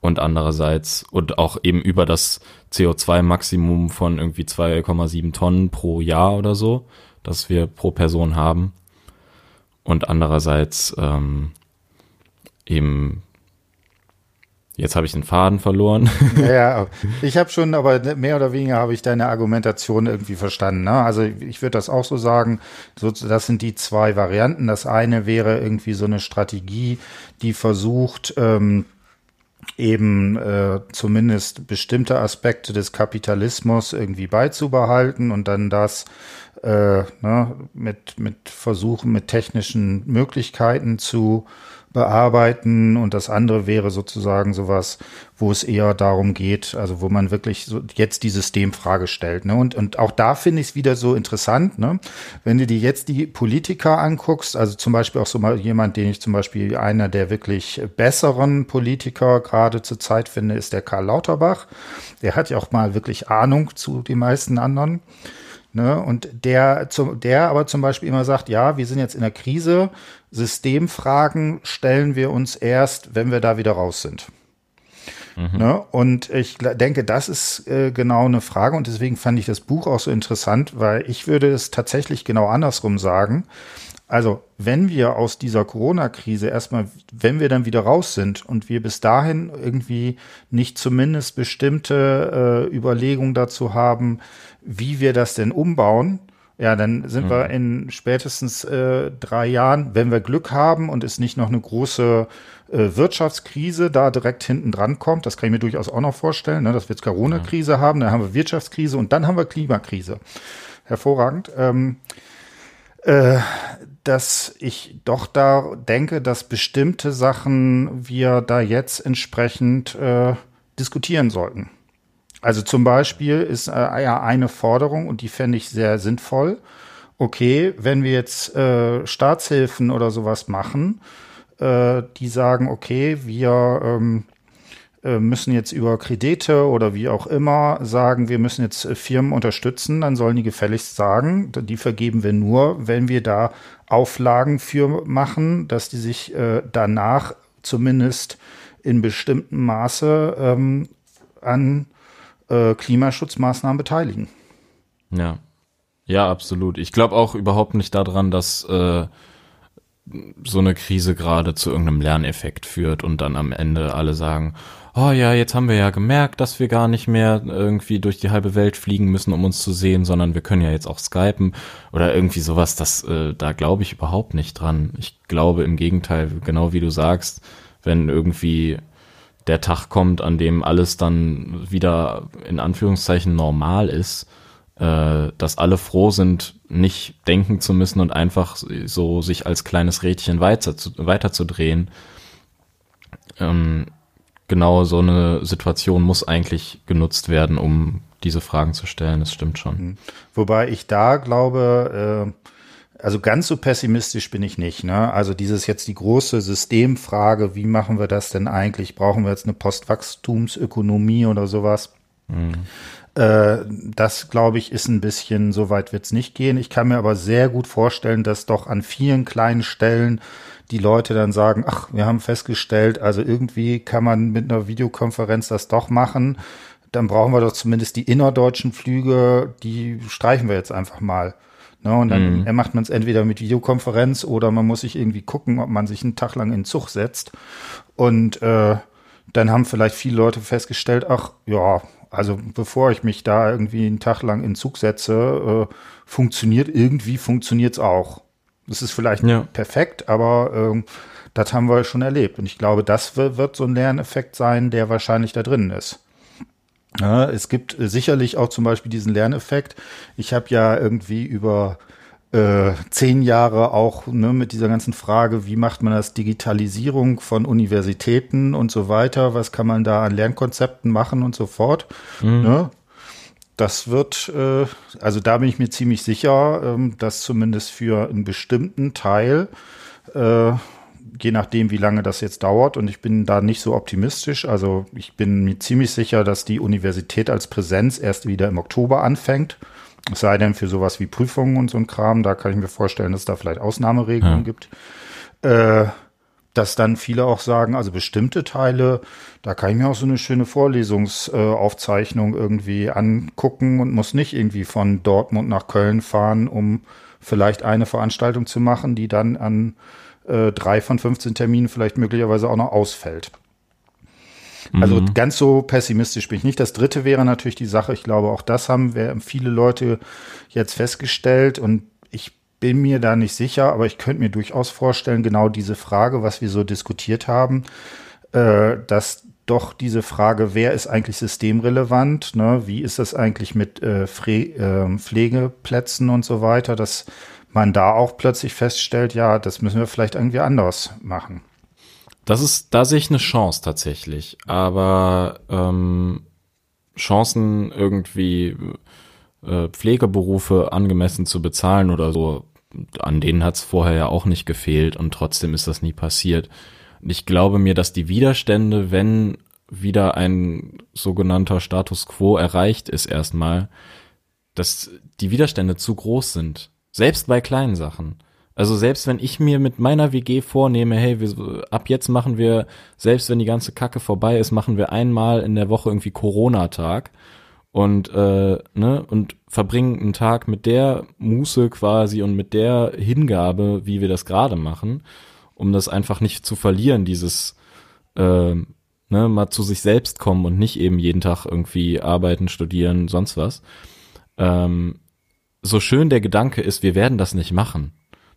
Und andererseits, und auch eben über das CO2-Maximum von irgendwie 2,7 Tonnen pro Jahr oder so, das wir pro Person haben. Und andererseits ähm, eben Jetzt habe ich den Faden verloren. *laughs* Ja, ich habe schon, aber mehr oder weniger habe ich deine Argumentation irgendwie verstanden. Ne? Also ich würde das auch so sagen, so, das sind die zwei Varianten. Das eine wäre irgendwie so eine Strategie, die versucht, ähm, eben äh, zumindest bestimmte Aspekte des Kapitalismus irgendwie beizubehalten und dann das äh, ne, mit, mit Versuchen, mit technischen Möglichkeiten zu bearbeiten und das andere wäre sozusagen sowas, wo es eher darum geht, also wo man wirklich so jetzt die Systemfrage stellt. Ne? Und, und auch da finde ich es wieder so interessant, ne? wenn du dir jetzt die Politiker anguckst, also zum Beispiel auch so mal jemand, den ich zum Beispiel einer der wirklich besseren Politiker gerade zur Zeit finde, ist der Karl Lauterbach. Der hat ja auch mal wirklich Ahnung zu den meisten anderen. Ne? Und der, zum, der aber zum Beispiel immer sagt, ja, wir sind jetzt in der Krise, Systemfragen stellen wir uns erst, wenn wir da wieder raus sind. Mhm. Ne? Und ich denke, das ist äh, genau eine Frage und deswegen fand ich das Buch auch so interessant, weil ich würde es tatsächlich genau andersrum sagen. Also, wenn wir aus dieser Corona-Krise erstmal, wenn wir dann wieder raus sind und wir bis dahin irgendwie nicht zumindest bestimmte äh, Überlegungen dazu haben, wie wir das denn umbauen, ja, dann sind mhm. wir in spätestens äh, drei Jahren, wenn wir Glück haben und es nicht noch eine große äh, Wirtschaftskrise da direkt hinten dran kommt, das kann ich mir durchaus auch noch vorstellen, ne, dass wir jetzt Corona-Krise ja. haben, dann haben wir Wirtschaftskrise und dann haben wir Klimakrise. Hervorragend. Ähm, äh, dass ich doch da denke, dass bestimmte Sachen wir da jetzt entsprechend äh, diskutieren sollten. Also zum Beispiel ist äh, ja eine Forderung, und die fände ich sehr sinnvoll. Okay, wenn wir jetzt äh, Staatshilfen oder sowas machen, äh, die sagen, okay, wir ähm, äh, müssen jetzt über Kredite oder wie auch immer sagen, wir müssen jetzt äh, Firmen unterstützen, dann sollen die gefälligst sagen, die vergeben wir nur, wenn wir da Auflagen für machen, dass die sich äh, danach zumindest in bestimmtem Maße ähm, an äh, Klimaschutzmaßnahmen beteiligen. Ja. Ja, absolut. Ich glaube auch überhaupt nicht daran, dass äh, so eine Krise gerade zu irgendeinem Lerneffekt führt und dann am Ende alle sagen, oh ja, jetzt haben wir ja gemerkt, dass wir gar nicht mehr irgendwie durch die halbe Welt fliegen müssen, um uns zu sehen, sondern wir können ja jetzt auch skypen oder irgendwie sowas, das, äh, da glaube ich überhaupt nicht dran. Ich glaube im Gegenteil, genau wie du sagst, wenn irgendwie der Tag kommt, an dem alles dann wieder in Anführungszeichen normal ist, äh, dass alle froh sind, nicht denken zu müssen und einfach so sich als kleines Rädchen weiter zu, weiterzudrehen. Ähm, genau so eine Situation muss eigentlich genutzt werden, um diese Fragen zu stellen. Das stimmt schon. Mhm. Wobei ich da glaube, äh also ganz so pessimistisch bin ich nicht. Ne? Also dieses jetzt die große Systemfrage, wie machen wir das denn eigentlich? Brauchen wir jetzt eine Postwachstumsökonomie oder sowas? Mhm. Äh, das, glaube ich, ist ein bisschen, so weit wird es nicht gehen. Ich kann mir aber sehr gut vorstellen, dass doch an vielen kleinen Stellen die Leute dann sagen, ach, wir haben festgestellt, also irgendwie kann man mit einer Videokonferenz das doch machen. Dann brauchen wir doch zumindest die innerdeutschen Flüge, die streichen wir jetzt einfach mal. Ne, und dann mhm. macht man es entweder mit Videokonferenz oder man muss sich irgendwie gucken, ob man sich einen Tag lang in den Zug setzt. Und äh, dann haben vielleicht viele Leute festgestellt, ach ja, also bevor ich mich da irgendwie einen Tag lang in Zug setze, äh, funktioniert irgendwie funktioniert's auch. Das ist vielleicht ja. nicht perfekt, aber äh, das haben wir schon erlebt. Und ich glaube, das wird, so ein Lerneffekt sein, der wahrscheinlich da drin ist. Ja, es gibt sicherlich auch zum Beispiel diesen Lerneffekt. Ich habe ja irgendwie über äh, zehn Jahre auch ne, mit dieser ganzen Frage, wie macht man das Digitalisierung von Universitäten und so weiter, was kann man da an Lernkonzepten machen und so fort. Mhm. Ne? das wird, äh, also da bin ich mir ziemlich sicher, ähm, dass zumindest für einen bestimmten Teil, äh, je nachdem, wie lange das jetzt dauert, und ich bin da nicht so optimistisch, also ich bin mir ziemlich sicher, dass die Universität als Präsenz erst wieder im Oktober anfängt. Es sei denn für sowas wie Prüfungen und so ein Kram, da kann ich mir vorstellen, dass da vielleicht Ausnahmeregelungen ja. gibt. Äh, dass dann viele auch sagen, also bestimmte Teile, da kann ich mir auch so eine schöne Vorlesungsaufzeichnung äh, irgendwie angucken und muss nicht irgendwie von Dortmund nach Köln fahren, um vielleicht eine Veranstaltung zu machen, die dann an äh, drei von 15 Terminen vielleicht möglicherweise auch noch ausfällt. Also mhm. ganz so pessimistisch bin ich nicht. Das dritte wäre natürlich die Sache, ich glaube, auch das haben wir viele Leute jetzt festgestellt und ich bin mir da nicht sicher, aber ich könnte mir durchaus vorstellen, genau diese Frage, was wir so diskutiert haben, äh, dass doch diese Frage, wer ist eigentlich systemrelevant, ne? wie ist das eigentlich mit äh, äh, Pflegeplätzen und so weiter, dass man da auch plötzlich feststellt, ja, das müssen wir vielleicht irgendwie anders machen. Das ist, da sehe ich eine Chance tatsächlich, aber ähm, Chancen irgendwie äh, Pflegeberufe angemessen zu bezahlen oder so, an denen hat es vorher ja auch nicht gefehlt und trotzdem ist das nie passiert. Und ich glaube mir, dass die Widerstände, wenn wieder ein sogenannter Status quo erreicht ist erstmal, dass die Widerstände zu groß sind. Selbst bei kleinen Sachen. Also selbst wenn ich mir mit meiner WG vornehme, hey, wir, ab jetzt machen wir, selbst wenn die ganze Kacke vorbei ist, machen wir einmal in der Woche irgendwie Corona-Tag und äh, ne und verbringen einen Tag mit der Muße quasi und mit der Hingabe, wie wir das gerade machen, um das einfach nicht zu verlieren, dieses äh, ne, mal zu sich selbst kommen und nicht eben jeden Tag irgendwie arbeiten, studieren, sonst was. Ähm, so schön der Gedanke ist, wir werden das nicht machen.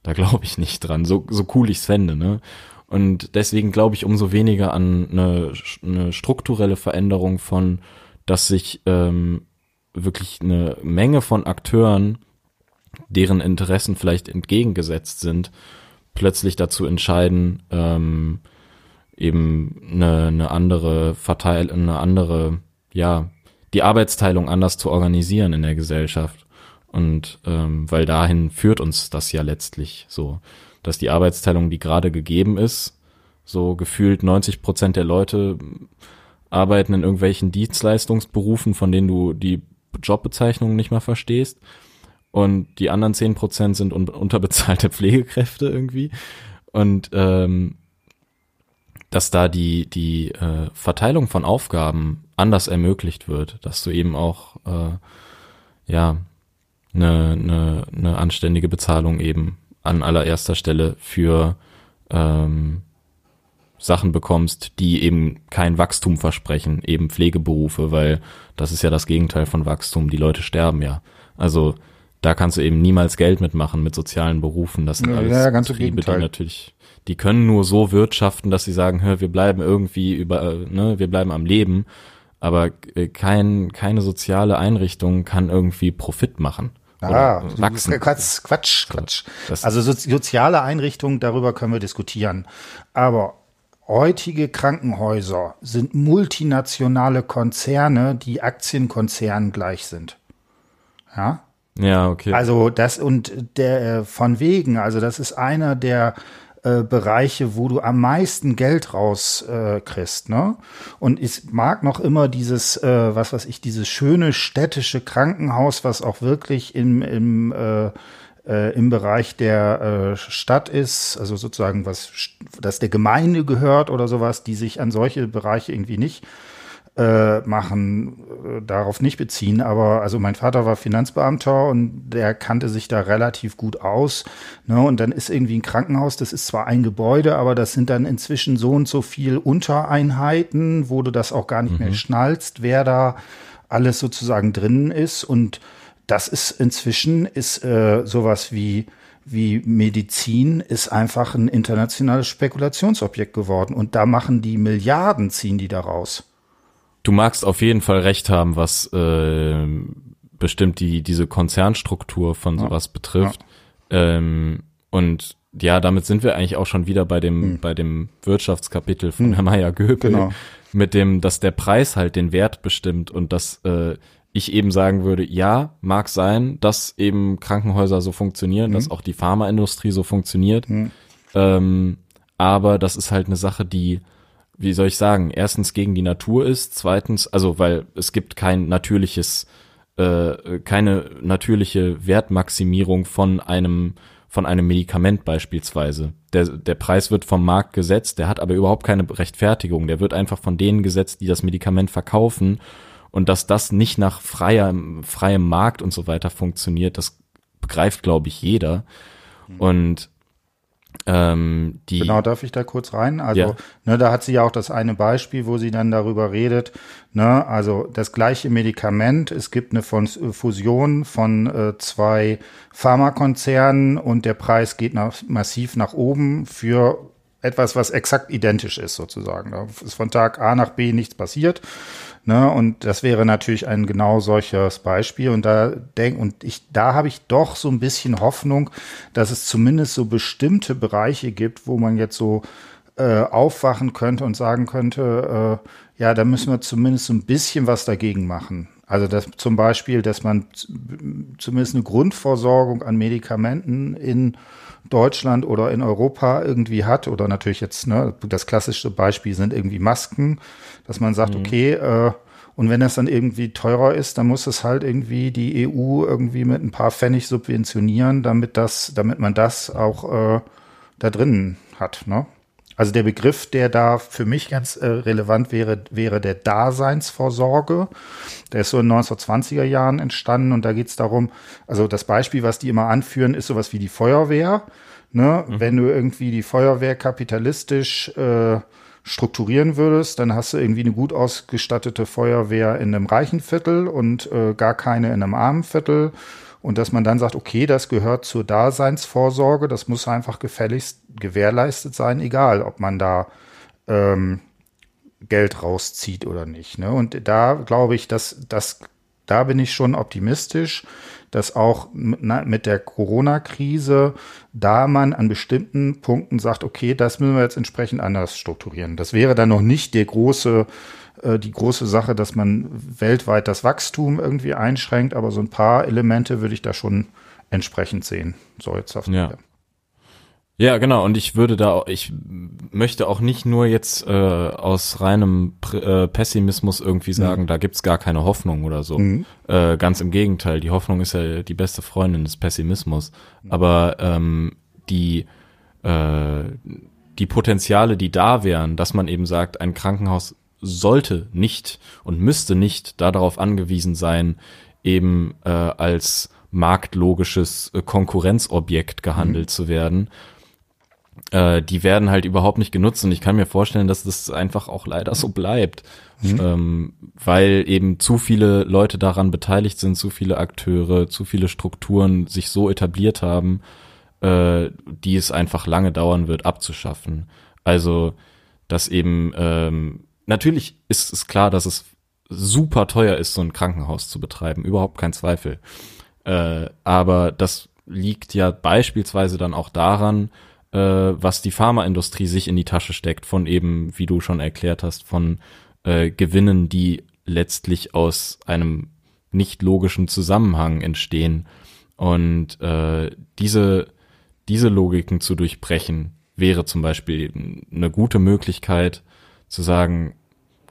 Da glaube ich nicht dran, so, so cool ich's fände, ne? Und deswegen glaube ich umso weniger an eine, eine strukturelle Veränderung von dass sich ähm, wirklich eine Menge von Akteuren, deren Interessen vielleicht entgegengesetzt sind, plötzlich dazu entscheiden, ähm, eben eine, eine andere Verteil, eine andere, ja, die Arbeitsteilung anders zu organisieren in der Gesellschaft. Und ähm, weil dahin führt uns das ja letztlich so, dass die Arbeitsteilung, die gerade gegeben ist, so gefühlt 90 Prozent der Leute arbeiten in irgendwelchen Dienstleistungsberufen, von denen du die Jobbezeichnungen nicht mal verstehst. Und die anderen zehn Prozent sind un unterbezahlte *laughs* Pflegekräfte irgendwie. Und ähm, dass da die, die äh, Verteilung von Aufgaben anders ermöglicht wird, dass du eben auch äh, ja eine, eine, eine anständige Bezahlung eben an allererster Stelle für ähm, Sachen bekommst, die eben kein Wachstum versprechen, eben Pflegeberufe, weil das ist ja das Gegenteil von Wachstum. Die Leute sterben ja. Also da kannst du eben niemals Geld mitmachen mit sozialen Berufen. Das sind alles ja, ganz Betriebe, die natürlich, die können nur so wirtschaften, dass sie sagen, hör, wir bleiben irgendwie über, ne, wir bleiben am Leben. Aber äh, kein, keine soziale Einrichtung kann irgendwie Profit machen. Ah, wachsen. Quatsch, Quatsch, Quatsch. also soziale Einrichtungen, darüber können wir diskutieren. Aber heutige Krankenhäuser sind multinationale Konzerne, die Aktienkonzernen gleich sind. Ja. Ja, okay. Also das und der äh, von wegen, also das ist einer der äh, Bereiche, wo du am meisten Geld rauskriegst, äh, ne? Und ich mag noch immer dieses, äh, was weiß ich, dieses schöne städtische Krankenhaus, was auch wirklich im, im äh, äh, im Bereich der äh, Stadt ist, also sozusagen was, das der Gemeinde gehört oder sowas, die sich an solche Bereiche irgendwie nicht äh, machen, äh, darauf nicht beziehen. Aber also mein Vater war Finanzbeamter und der kannte sich da relativ gut aus. Ne? Und dann ist irgendwie ein Krankenhaus, das ist zwar ein Gebäude, aber das sind dann inzwischen so und so viel Untereinheiten, wo du das auch gar nicht mhm. mehr schnallst, wer da alles sozusagen drin ist und das ist inzwischen ist äh, sowas wie wie Medizin ist einfach ein internationales Spekulationsobjekt geworden und da machen die Milliarden ziehen die daraus. Du magst auf jeden Fall recht haben, was äh, bestimmt die diese Konzernstruktur von sowas ja. betrifft. Ja. Ähm, und ja, damit sind wir eigentlich auch schon wieder bei dem hm. bei dem Wirtschaftskapitel von hm. Herr Meyer Göpel genau. mit dem, dass der Preis halt den Wert bestimmt und dass äh, ich eben sagen würde, ja, mag sein, dass eben Krankenhäuser so funktionieren, mhm. dass auch die Pharmaindustrie so funktioniert. Mhm. Ähm, aber das ist halt eine Sache, die, wie soll ich sagen, erstens gegen die Natur ist, zweitens, also weil es gibt kein natürliches, äh, keine natürliche Wertmaximierung von einem von einem Medikament beispielsweise. Der, der Preis wird vom Markt gesetzt, der hat aber überhaupt keine Rechtfertigung. Der wird einfach von denen gesetzt, die das Medikament verkaufen. Und dass das nicht nach freier, freiem Markt und so weiter funktioniert, das begreift, glaube ich, jeder. Mhm. Und ähm, genau, darf ich da kurz rein? Also, ja. ne, da hat sie ja auch das eine Beispiel, wo sie dann darüber redet, ne, also das gleiche Medikament, es gibt eine Fusion von äh, zwei Pharmakonzernen und der Preis geht nach, massiv nach oben für etwas, was exakt identisch ist, sozusagen. Da ist von Tag A nach B nichts passiert. Ne, und das wäre natürlich ein genau solches Beispiel. Und da denk, und ich, da habe ich doch so ein bisschen Hoffnung, dass es zumindest so bestimmte Bereiche gibt, wo man jetzt so äh, aufwachen könnte und sagen könnte, äh, ja, da müssen wir zumindest so ein bisschen was dagegen machen. Also dass zum Beispiel, dass man zumindest eine Grundversorgung an Medikamenten in Deutschland oder in Europa irgendwie hat, oder natürlich jetzt, ne, das klassische Beispiel sind irgendwie Masken, dass man sagt, mhm. okay, äh, und wenn das dann irgendwie teurer ist, dann muss es halt irgendwie die EU irgendwie mit ein paar Pfennig subventionieren, damit das, damit man das auch äh, da drin hat. Ne? Also der Begriff, der da für mich ganz äh, relevant wäre, wäre der Daseinsvorsorge. Der ist so in den 1920er Jahren entstanden und da geht es darum, also das Beispiel, was die immer anführen, ist sowas wie die Feuerwehr. Ne? Mhm. Wenn du irgendwie die Feuerwehr kapitalistisch äh, strukturieren würdest, dann hast du irgendwie eine gut ausgestattete Feuerwehr in einem reichen Viertel und äh, gar keine in einem armen Viertel. Und dass man dann sagt, okay, das gehört zur Daseinsvorsorge, das muss einfach gefälligst gewährleistet sein, egal ob man da ähm, Geld rauszieht oder nicht. Ne? Und da glaube ich, dass das, da bin ich schon optimistisch, dass auch mit der Corona-Krise da man an bestimmten Punkten sagt, okay, das müssen wir jetzt entsprechend anders strukturieren. Das wäre dann noch nicht der große, äh, die große Sache, dass man weltweit das Wachstum irgendwie einschränkt, aber so ein paar Elemente würde ich da schon entsprechend sehen. So, jetzt auf ja. Ja, genau. Und ich würde da, ich möchte auch nicht nur jetzt äh, aus reinem äh, Pessimismus irgendwie mhm. sagen, mhm. da gibt's gar keine Hoffnung oder so. Mhm. Äh, ganz im Gegenteil, die Hoffnung ist ja die beste Freundin des Pessimismus. Mhm. Aber ähm, die äh, die Potenziale, die da wären, dass man eben sagt, ein Krankenhaus sollte nicht und müsste nicht darauf angewiesen sein, eben äh, als marktlogisches äh, Konkurrenzobjekt gehandelt mhm. zu werden, äh, die werden halt überhaupt nicht genutzt und ich kann mir vorstellen, dass das einfach auch leider so bleibt, mhm. ähm, weil eben zu viele Leute daran beteiligt sind, zu viele Akteure, zu viele Strukturen sich so etabliert haben, äh, die es einfach lange dauern wird abzuschaffen. Also, dass eben ähm, natürlich ist es klar, dass es super teuer ist, so ein Krankenhaus zu betreiben, überhaupt kein Zweifel. Äh, aber das liegt ja beispielsweise dann auch daran, äh, was die Pharmaindustrie sich in die Tasche steckt, von eben, wie du schon erklärt hast, von äh, Gewinnen, die letztlich aus einem nicht logischen Zusammenhang entstehen. Und äh, diese, diese Logiken zu durchbrechen, wäre zum Beispiel eine gute Möglichkeit zu sagen,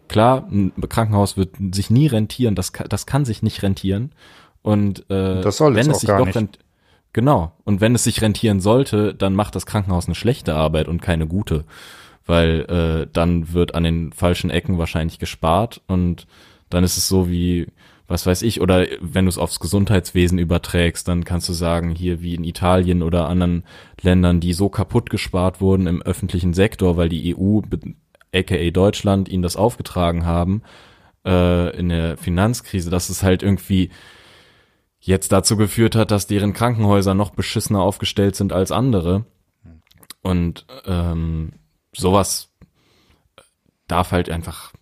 klar, ein Krankenhaus wird sich nie rentieren, das, das kann sich nicht rentieren. Und äh, das soll wenn es, es sich doch rentiert, Genau. Und wenn es sich rentieren sollte, dann macht das Krankenhaus eine schlechte Arbeit und keine gute. Weil äh, dann wird an den falschen Ecken wahrscheinlich gespart und dann ist es so wie, was weiß ich, oder wenn du es aufs Gesundheitswesen überträgst, dann kannst du sagen, hier wie in Italien oder anderen Ländern, die so kaputt gespart wurden im öffentlichen Sektor, weil die EU, aka Deutschland, ihnen das aufgetragen haben, äh, in der Finanzkrise, dass es halt irgendwie jetzt dazu geführt hat, dass deren Krankenhäuser noch beschissener aufgestellt sind als andere. Und ähm, sowas darf halt einfach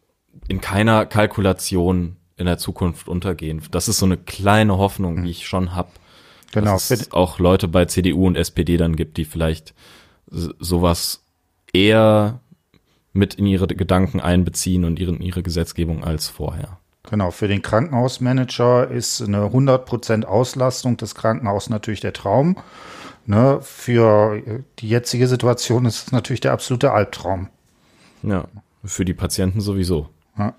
in keiner Kalkulation in der Zukunft untergehen. Das ist so eine kleine Hoffnung, die ich schon hab. Genau. Dass es auch Leute bei CDU und SPD dann gibt, die vielleicht sowas eher mit in ihre Gedanken einbeziehen und ihre, ihre Gesetzgebung als vorher. Genau, für den Krankenhausmanager ist eine 100% Auslastung des Krankenhauses natürlich der Traum. Ne, für die jetzige Situation ist es natürlich der absolute Albtraum. Ja, für die Patienten sowieso. Ja.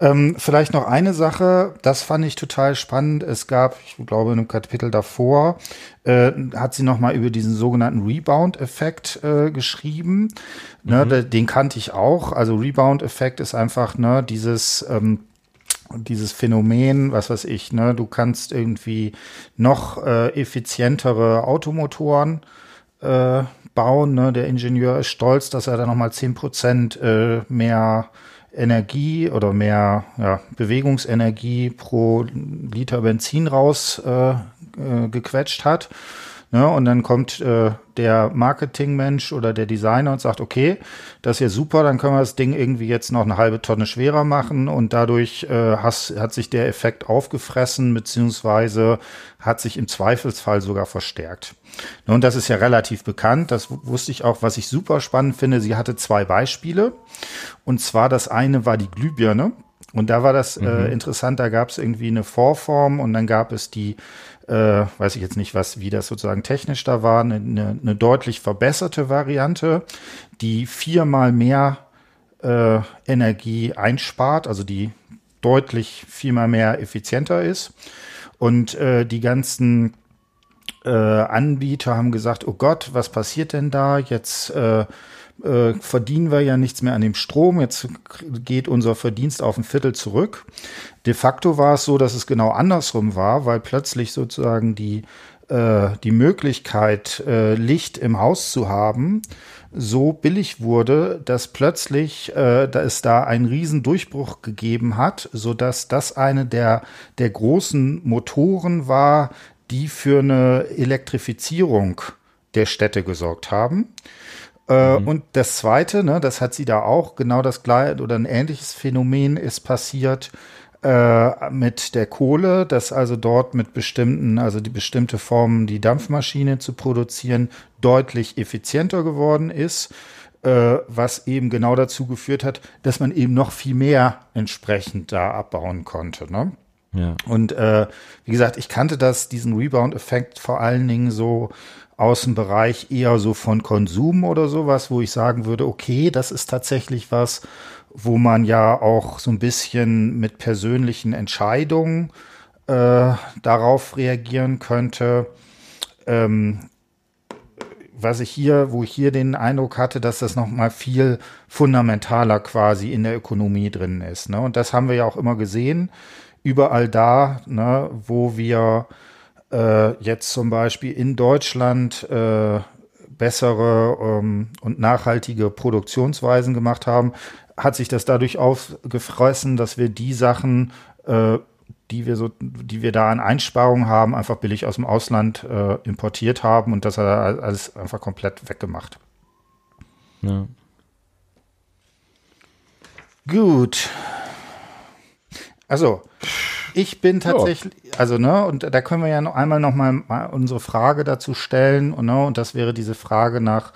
Ähm, vielleicht noch eine Sache, das fand ich total spannend. Es gab, ich glaube, in einem Kapitel davor, äh, hat sie nochmal über diesen sogenannten Rebound-Effekt äh, geschrieben. Ne, mhm. Den kannte ich auch. Also Rebound-Effekt ist einfach ne, dieses ähm, dieses Phänomen, was weiß ich, ne, du kannst irgendwie noch äh, effizientere Automotoren äh, bauen. Ne? Der Ingenieur ist stolz, dass er da nochmal zehn Prozent äh, mehr Energie oder mehr ja, Bewegungsenergie pro Liter Benzin raus äh, äh, hat. Ne? Und dann kommt äh, der Marketingmensch oder der Designer und sagt, okay, das ist ja super, dann können wir das Ding irgendwie jetzt noch eine halbe Tonne schwerer machen und dadurch äh, has, hat sich der Effekt aufgefressen, beziehungsweise hat sich im Zweifelsfall sogar verstärkt. Ne? Und das ist ja relativ bekannt, das wusste ich auch, was ich super spannend finde. Sie hatte zwei Beispiele und zwar das eine war die Glühbirne. Und da war das äh, mhm. interessant, da gab es irgendwie eine Vorform und dann gab es die äh, weiß ich jetzt nicht, was, wie das sozusagen technisch da war, eine, eine, deutlich verbesserte Variante, die viermal mehr äh, Energie einspart, also die deutlich viermal mehr effizienter ist. Und äh, die ganzen äh, Anbieter haben gesagt, oh Gott, was passiert denn da? Jetzt äh, äh, verdienen wir ja nichts mehr an dem Strom, jetzt geht unser Verdienst auf ein Viertel zurück. De facto war es so, dass es genau andersrum war, weil plötzlich sozusagen die, äh, die Möglichkeit, äh, Licht im Haus zu haben, so billig wurde, dass plötzlich äh, da es da einen riesen Durchbruch gegeben hat, so dass das eine der, der großen Motoren war, die für eine Elektrifizierung der Städte gesorgt haben. Äh, mhm. Und das Zweite, ne, das hat sie da auch, genau das gleiche oder ein ähnliches Phänomen ist passiert äh, mit der Kohle, dass also dort mit bestimmten, also die bestimmte Formen, die Dampfmaschine zu produzieren, deutlich effizienter geworden ist, äh, was eben genau dazu geführt hat, dass man eben noch viel mehr entsprechend da abbauen konnte. Ne? Ja. Und äh, wie gesagt, ich kannte das, diesen Rebound-Effekt vor allen Dingen so aus dem Bereich eher so von Konsum oder sowas, wo ich sagen würde, okay, das ist tatsächlich was, wo man ja auch so ein bisschen mit persönlichen Entscheidungen äh, darauf reagieren könnte. Ähm, was ich hier, wo ich hier den Eindruck hatte, dass das noch mal viel fundamentaler quasi in der Ökonomie drin ist. Ne? Und das haben wir ja auch immer gesehen, überall da, ne, wo wir äh, jetzt zum Beispiel in Deutschland äh, bessere ähm, und nachhaltige Produktionsweisen gemacht haben, hat sich das dadurch aufgefressen, dass wir die Sachen, äh, die wir so, die wir da an Einsparungen haben, einfach billig aus dem Ausland äh, importiert haben und das hat alles einfach komplett weggemacht. Ja. Gut. Also, ich bin tatsächlich, ja. also ne, und da können wir ja noch einmal noch mal unsere Frage dazu stellen, und, ne, und das wäre diese Frage nach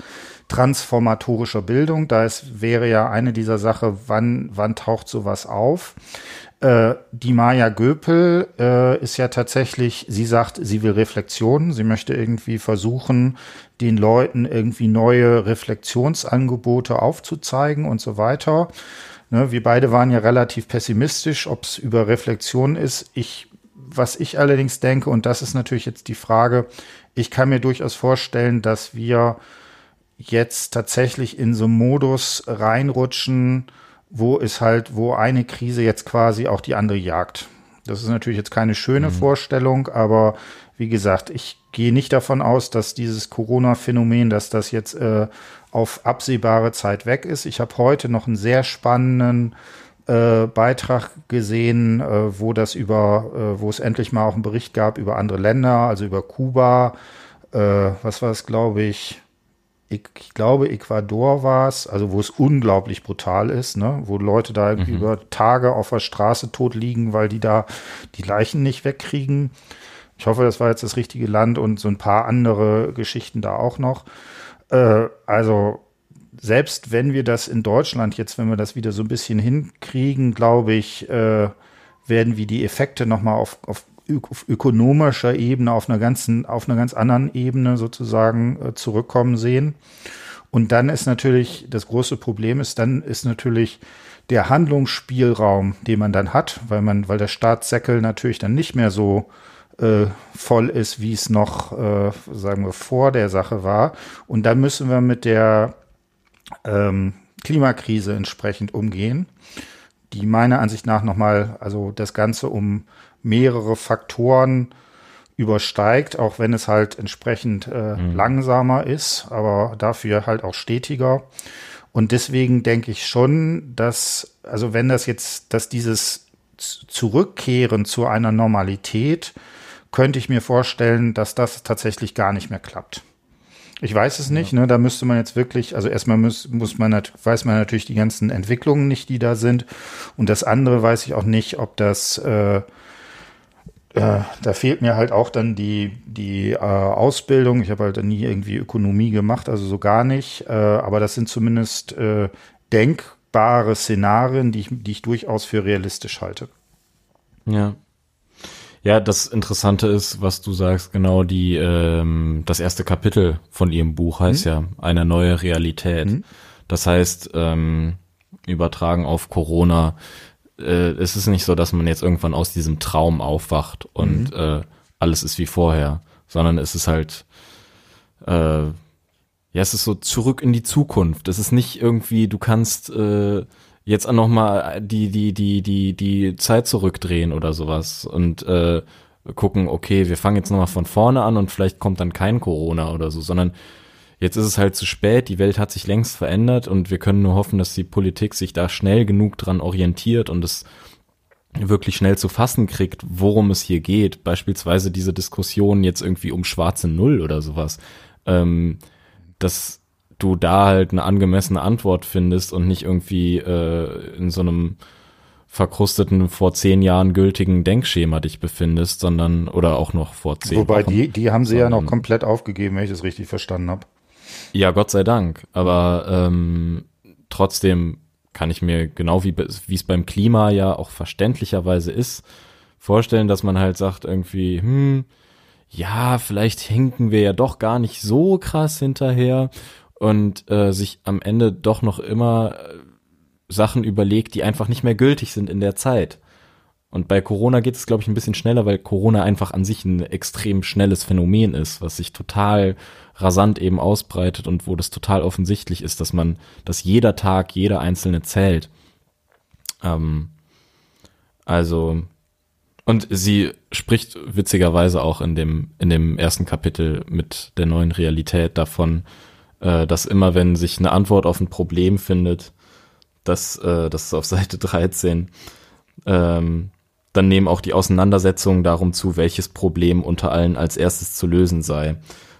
transformatorischer Bildung. Da ist, wäre ja eine dieser Sache, wann, wann taucht sowas auf? Äh, die Maya Göpel äh, ist ja tatsächlich, sie sagt, sie will Reflexion. Sie möchte irgendwie versuchen, den Leuten irgendwie neue Reflexionsangebote aufzuzeigen und so weiter. Ne, wir beide waren ja relativ pessimistisch, ob es über Reflexion ist. Ich, was ich allerdings denke, und das ist natürlich jetzt die Frage, ich kann mir durchaus vorstellen, dass wir jetzt tatsächlich in so einen Modus reinrutschen, wo es halt, wo eine Krise jetzt quasi auch die andere jagt. Das ist natürlich jetzt keine schöne mhm. Vorstellung, aber wie gesagt, ich gehe nicht davon aus, dass dieses Corona-Phänomen, dass das jetzt äh, auf absehbare Zeit weg ist. Ich habe heute noch einen sehr spannenden äh, Beitrag gesehen, äh, wo das über, äh, wo es endlich mal auch einen Bericht gab über andere Länder, also über Kuba, äh, was war es, glaube ich, ich, ich, glaube, Ecuador war es, also wo es unglaublich brutal ist, ne? wo Leute da mhm. über Tage auf der Straße tot liegen, weil die da die Leichen nicht wegkriegen. Ich hoffe, das war jetzt das richtige Land und so ein paar andere Geschichten da auch noch. Äh, also selbst wenn wir das in Deutschland jetzt, wenn wir das wieder so ein bisschen hinkriegen, glaube ich, äh, werden wir die Effekte nochmal auf, auf, ökonomischer Ebene, auf einer ganzen, auf einer ganz anderen Ebene sozusagen äh, zurückkommen sehen. Und dann ist natürlich, das große Problem ist, dann ist natürlich der Handlungsspielraum, den man dann hat, weil man, weil der Staatssäckel natürlich dann nicht mehr so äh, voll ist, wie es noch, äh, sagen wir, vor der Sache war. Und dann müssen wir mit der ähm, Klimakrise entsprechend umgehen, die meiner Ansicht nach nochmal, also das Ganze um mehrere Faktoren übersteigt, auch wenn es halt entsprechend äh, mhm. langsamer ist, aber dafür halt auch stetiger. Und deswegen denke ich schon, dass, also wenn das jetzt, dass dieses Zurückkehren zu einer Normalität, könnte ich mir vorstellen, dass das tatsächlich gar nicht mehr klappt. Ich weiß es nicht, ja. ne? Da müsste man jetzt wirklich, also erstmal muss, muss man, weiß man natürlich die ganzen Entwicklungen nicht, die da sind. Und das andere weiß ich auch nicht, ob das, äh, äh, da fehlt mir halt auch dann die, die äh, Ausbildung. Ich habe halt nie irgendwie Ökonomie gemacht, also so gar nicht. Äh, aber das sind zumindest äh, denkbare Szenarien, die ich, die ich durchaus für realistisch halte. Ja. Ja, das Interessante ist, was du sagst, genau die ähm, das erste Kapitel von ihrem Buch heißt mhm. ja eine neue Realität. Mhm. Das heißt, ähm, übertragen auf Corona, äh, ist es nicht so, dass man jetzt irgendwann aus diesem Traum aufwacht und mhm. äh, alles ist wie vorher, sondern es ist halt äh, ja, es ist so zurück in die Zukunft. Es ist nicht irgendwie, du kannst äh, jetzt noch mal die die die die die Zeit zurückdrehen oder sowas und äh, gucken, okay, wir fangen jetzt noch mal von vorne an und vielleicht kommt dann kein Corona oder so, sondern jetzt ist es halt zu spät, die Welt hat sich längst verändert und wir können nur hoffen, dass die Politik sich da schnell genug dran orientiert und es wirklich schnell zu fassen kriegt, worum es hier geht. Beispielsweise diese Diskussion jetzt irgendwie um schwarze Null oder sowas. Ähm, das du da halt eine angemessene Antwort findest und nicht irgendwie äh, in so einem verkrusteten, vor zehn Jahren gültigen Denkschema dich befindest, sondern oder auch noch vor zehn Wobei Wochen. die, die haben sie ja noch komplett aufgegeben, wenn ich das richtig verstanden habe. Ja, Gott sei Dank. Aber ähm, trotzdem kann ich mir genau wie es beim Klima ja auch verständlicherweise ist, vorstellen, dass man halt sagt irgendwie, hm, ja, vielleicht hinken wir ja doch gar nicht so krass hinterher und äh, sich am Ende doch noch immer äh, Sachen überlegt, die einfach nicht mehr gültig sind in der Zeit. Und bei Corona geht es, glaube ich, ein bisschen schneller, weil Corona einfach an sich ein extrem schnelles Phänomen ist, was sich total rasant eben ausbreitet und wo das total offensichtlich ist, dass man, dass jeder Tag, jeder einzelne zählt. Ähm, also, und sie spricht witzigerweise auch in dem, in dem ersten Kapitel mit der neuen Realität davon, äh, dass immer wenn sich eine Antwort auf ein Problem findet, dass äh, das ist auf Seite 13, ähm, dann nehmen auch die Auseinandersetzungen darum zu, welches Problem unter allen als erstes zu lösen sei.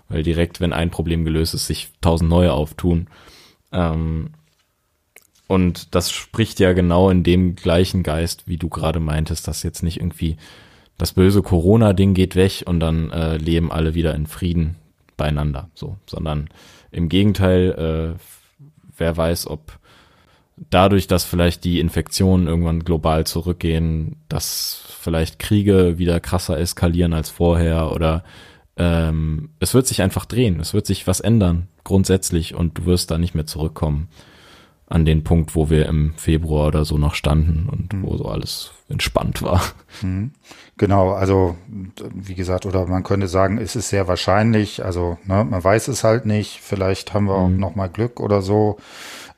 Weil direkt, wenn ein Problem gelöst ist, sich tausend neue auftun. Ähm, und das spricht ja genau in dem gleichen Geist, wie du gerade meintest, dass jetzt nicht irgendwie das böse Corona-Ding geht weg und dann äh, leben alle wieder in Frieden beieinander, so, sondern im Gegenteil, äh, wer weiß, ob dadurch, dass vielleicht die Infektionen irgendwann global zurückgehen, dass vielleicht Kriege wieder krasser eskalieren als vorher oder ähm, es wird sich einfach drehen, es wird sich was ändern, grundsätzlich, und du wirst da nicht mehr zurückkommen an den Punkt, wo wir im Februar oder so noch standen und mhm. wo so alles entspannt war. Mhm. Genau, also wie gesagt, oder man könnte sagen, es ist sehr wahrscheinlich, also ne, man weiß es halt nicht, vielleicht haben wir mhm. auch noch mal Glück oder so.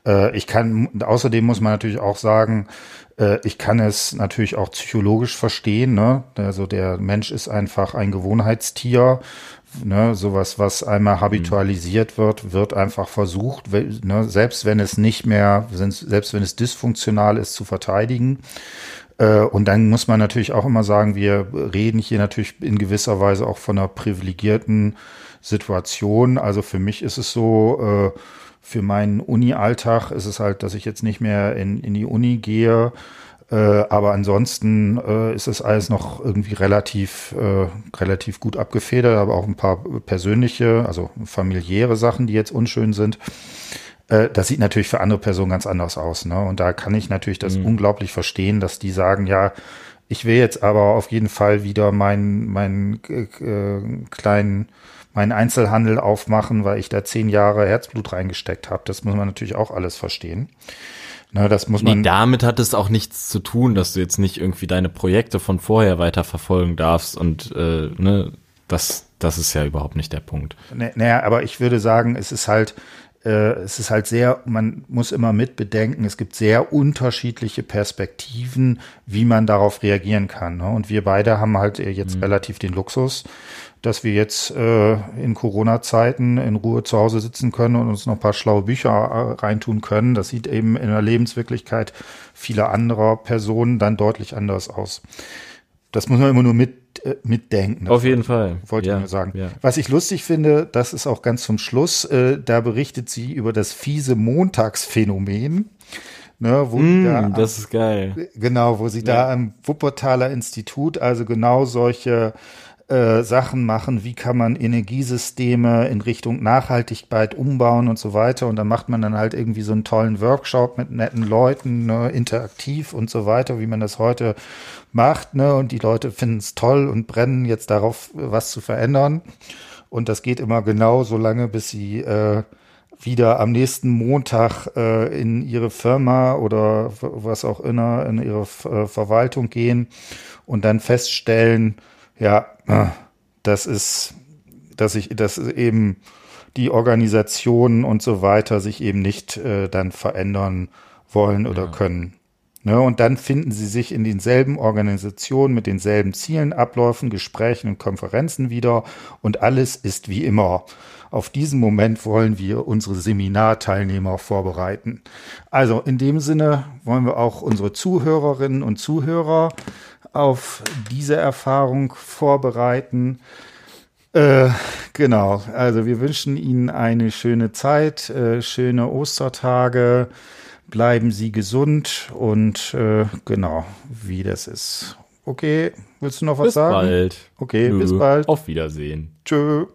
Äh, ich kann, außerdem muss man natürlich auch sagen, äh, ich kann es natürlich auch psychologisch verstehen. Ne? Also der Mensch ist einfach ein Gewohnheitstier Ne, sowas, was einmal habitualisiert wird, wird einfach versucht, ne, selbst wenn es nicht mehr, selbst wenn es dysfunktional ist, zu verteidigen. Äh, und dann muss man natürlich auch immer sagen, wir reden hier natürlich in gewisser Weise auch von einer privilegierten Situation. Also für mich ist es so, äh, für meinen Uni-Alltag ist es halt, dass ich jetzt nicht mehr in, in die Uni gehe, äh, aber ansonsten äh, ist es alles noch irgendwie relativ, äh, relativ gut abgefedert, aber auch ein paar persönliche, also familiäre Sachen, die jetzt unschön sind. Äh, das sieht natürlich für andere Personen ganz anders aus. Ne? Und da kann ich natürlich das mhm. unglaublich verstehen, dass die sagen, ja, Ich will jetzt aber auf jeden Fall wieder meinen mein, äh, kleinen meinen Einzelhandel aufmachen, weil ich da zehn Jahre Herzblut reingesteckt habe. Das muss man natürlich auch alles verstehen. Na, das muss man. Nee, damit hat es auch nichts zu tun, dass du jetzt nicht irgendwie deine Projekte von vorher weiter verfolgen darfst und äh, ne, das, das ist ja überhaupt nicht der Punkt. Naja, aber ich würde sagen, es ist halt, äh, es ist halt sehr, man muss immer mit bedenken, es gibt sehr unterschiedliche Perspektiven, wie man darauf reagieren kann. Ne? Und wir beide haben halt jetzt mhm. relativ den Luxus, dass wir jetzt äh, in Corona-Zeiten in Ruhe zu Hause sitzen können und uns noch ein paar schlaue Bücher äh, reintun können. Das sieht eben in der Lebenswirklichkeit vieler anderer Personen dann deutlich anders aus. Das muss man immer nur mit, äh, mitdenken. Auf jeden Fall. Wollte ja, ich nur sagen. Ja. Was ich lustig finde, das ist auch ganz zum Schluss, äh, da berichtet sie über das fiese Montagsphänomen. Ne, wo mm, da, das ist geil. Genau, wo sie ja. da am Wuppertaler Institut also genau solche äh, Sachen machen, wie kann man Energiesysteme in Richtung Nachhaltigkeit umbauen und so weiter. Und da macht man dann halt irgendwie so einen tollen Workshop mit netten Leuten, ne, interaktiv und so weiter, wie man das heute macht. Ne? Und die Leute finden es toll und brennen jetzt darauf, was zu verändern. Und das geht immer genau so lange, bis sie äh, wieder am nächsten Montag äh, in ihre Firma oder was auch immer in ihre äh, Verwaltung gehen und dann feststellen, ja, das ist, dass ich, dass eben die Organisationen und so weiter sich eben nicht äh, dann verändern wollen oder ja. können. Ne, und dann finden sie sich in denselben Organisationen mit denselben Zielen, Abläufen, Gesprächen und Konferenzen wieder und alles ist wie immer. Auf diesen Moment wollen wir unsere Seminarteilnehmer vorbereiten. Also in dem Sinne wollen wir auch unsere Zuhörerinnen und Zuhörer auf diese Erfahrung vorbereiten. Äh, genau, also wir wünschen Ihnen eine schöne Zeit, äh, schöne Ostertage, bleiben Sie gesund und äh, genau, wie das ist. Okay, willst du noch was bis sagen? Bis bald. Okay, Nö. bis bald. Auf Wiedersehen. Tschö.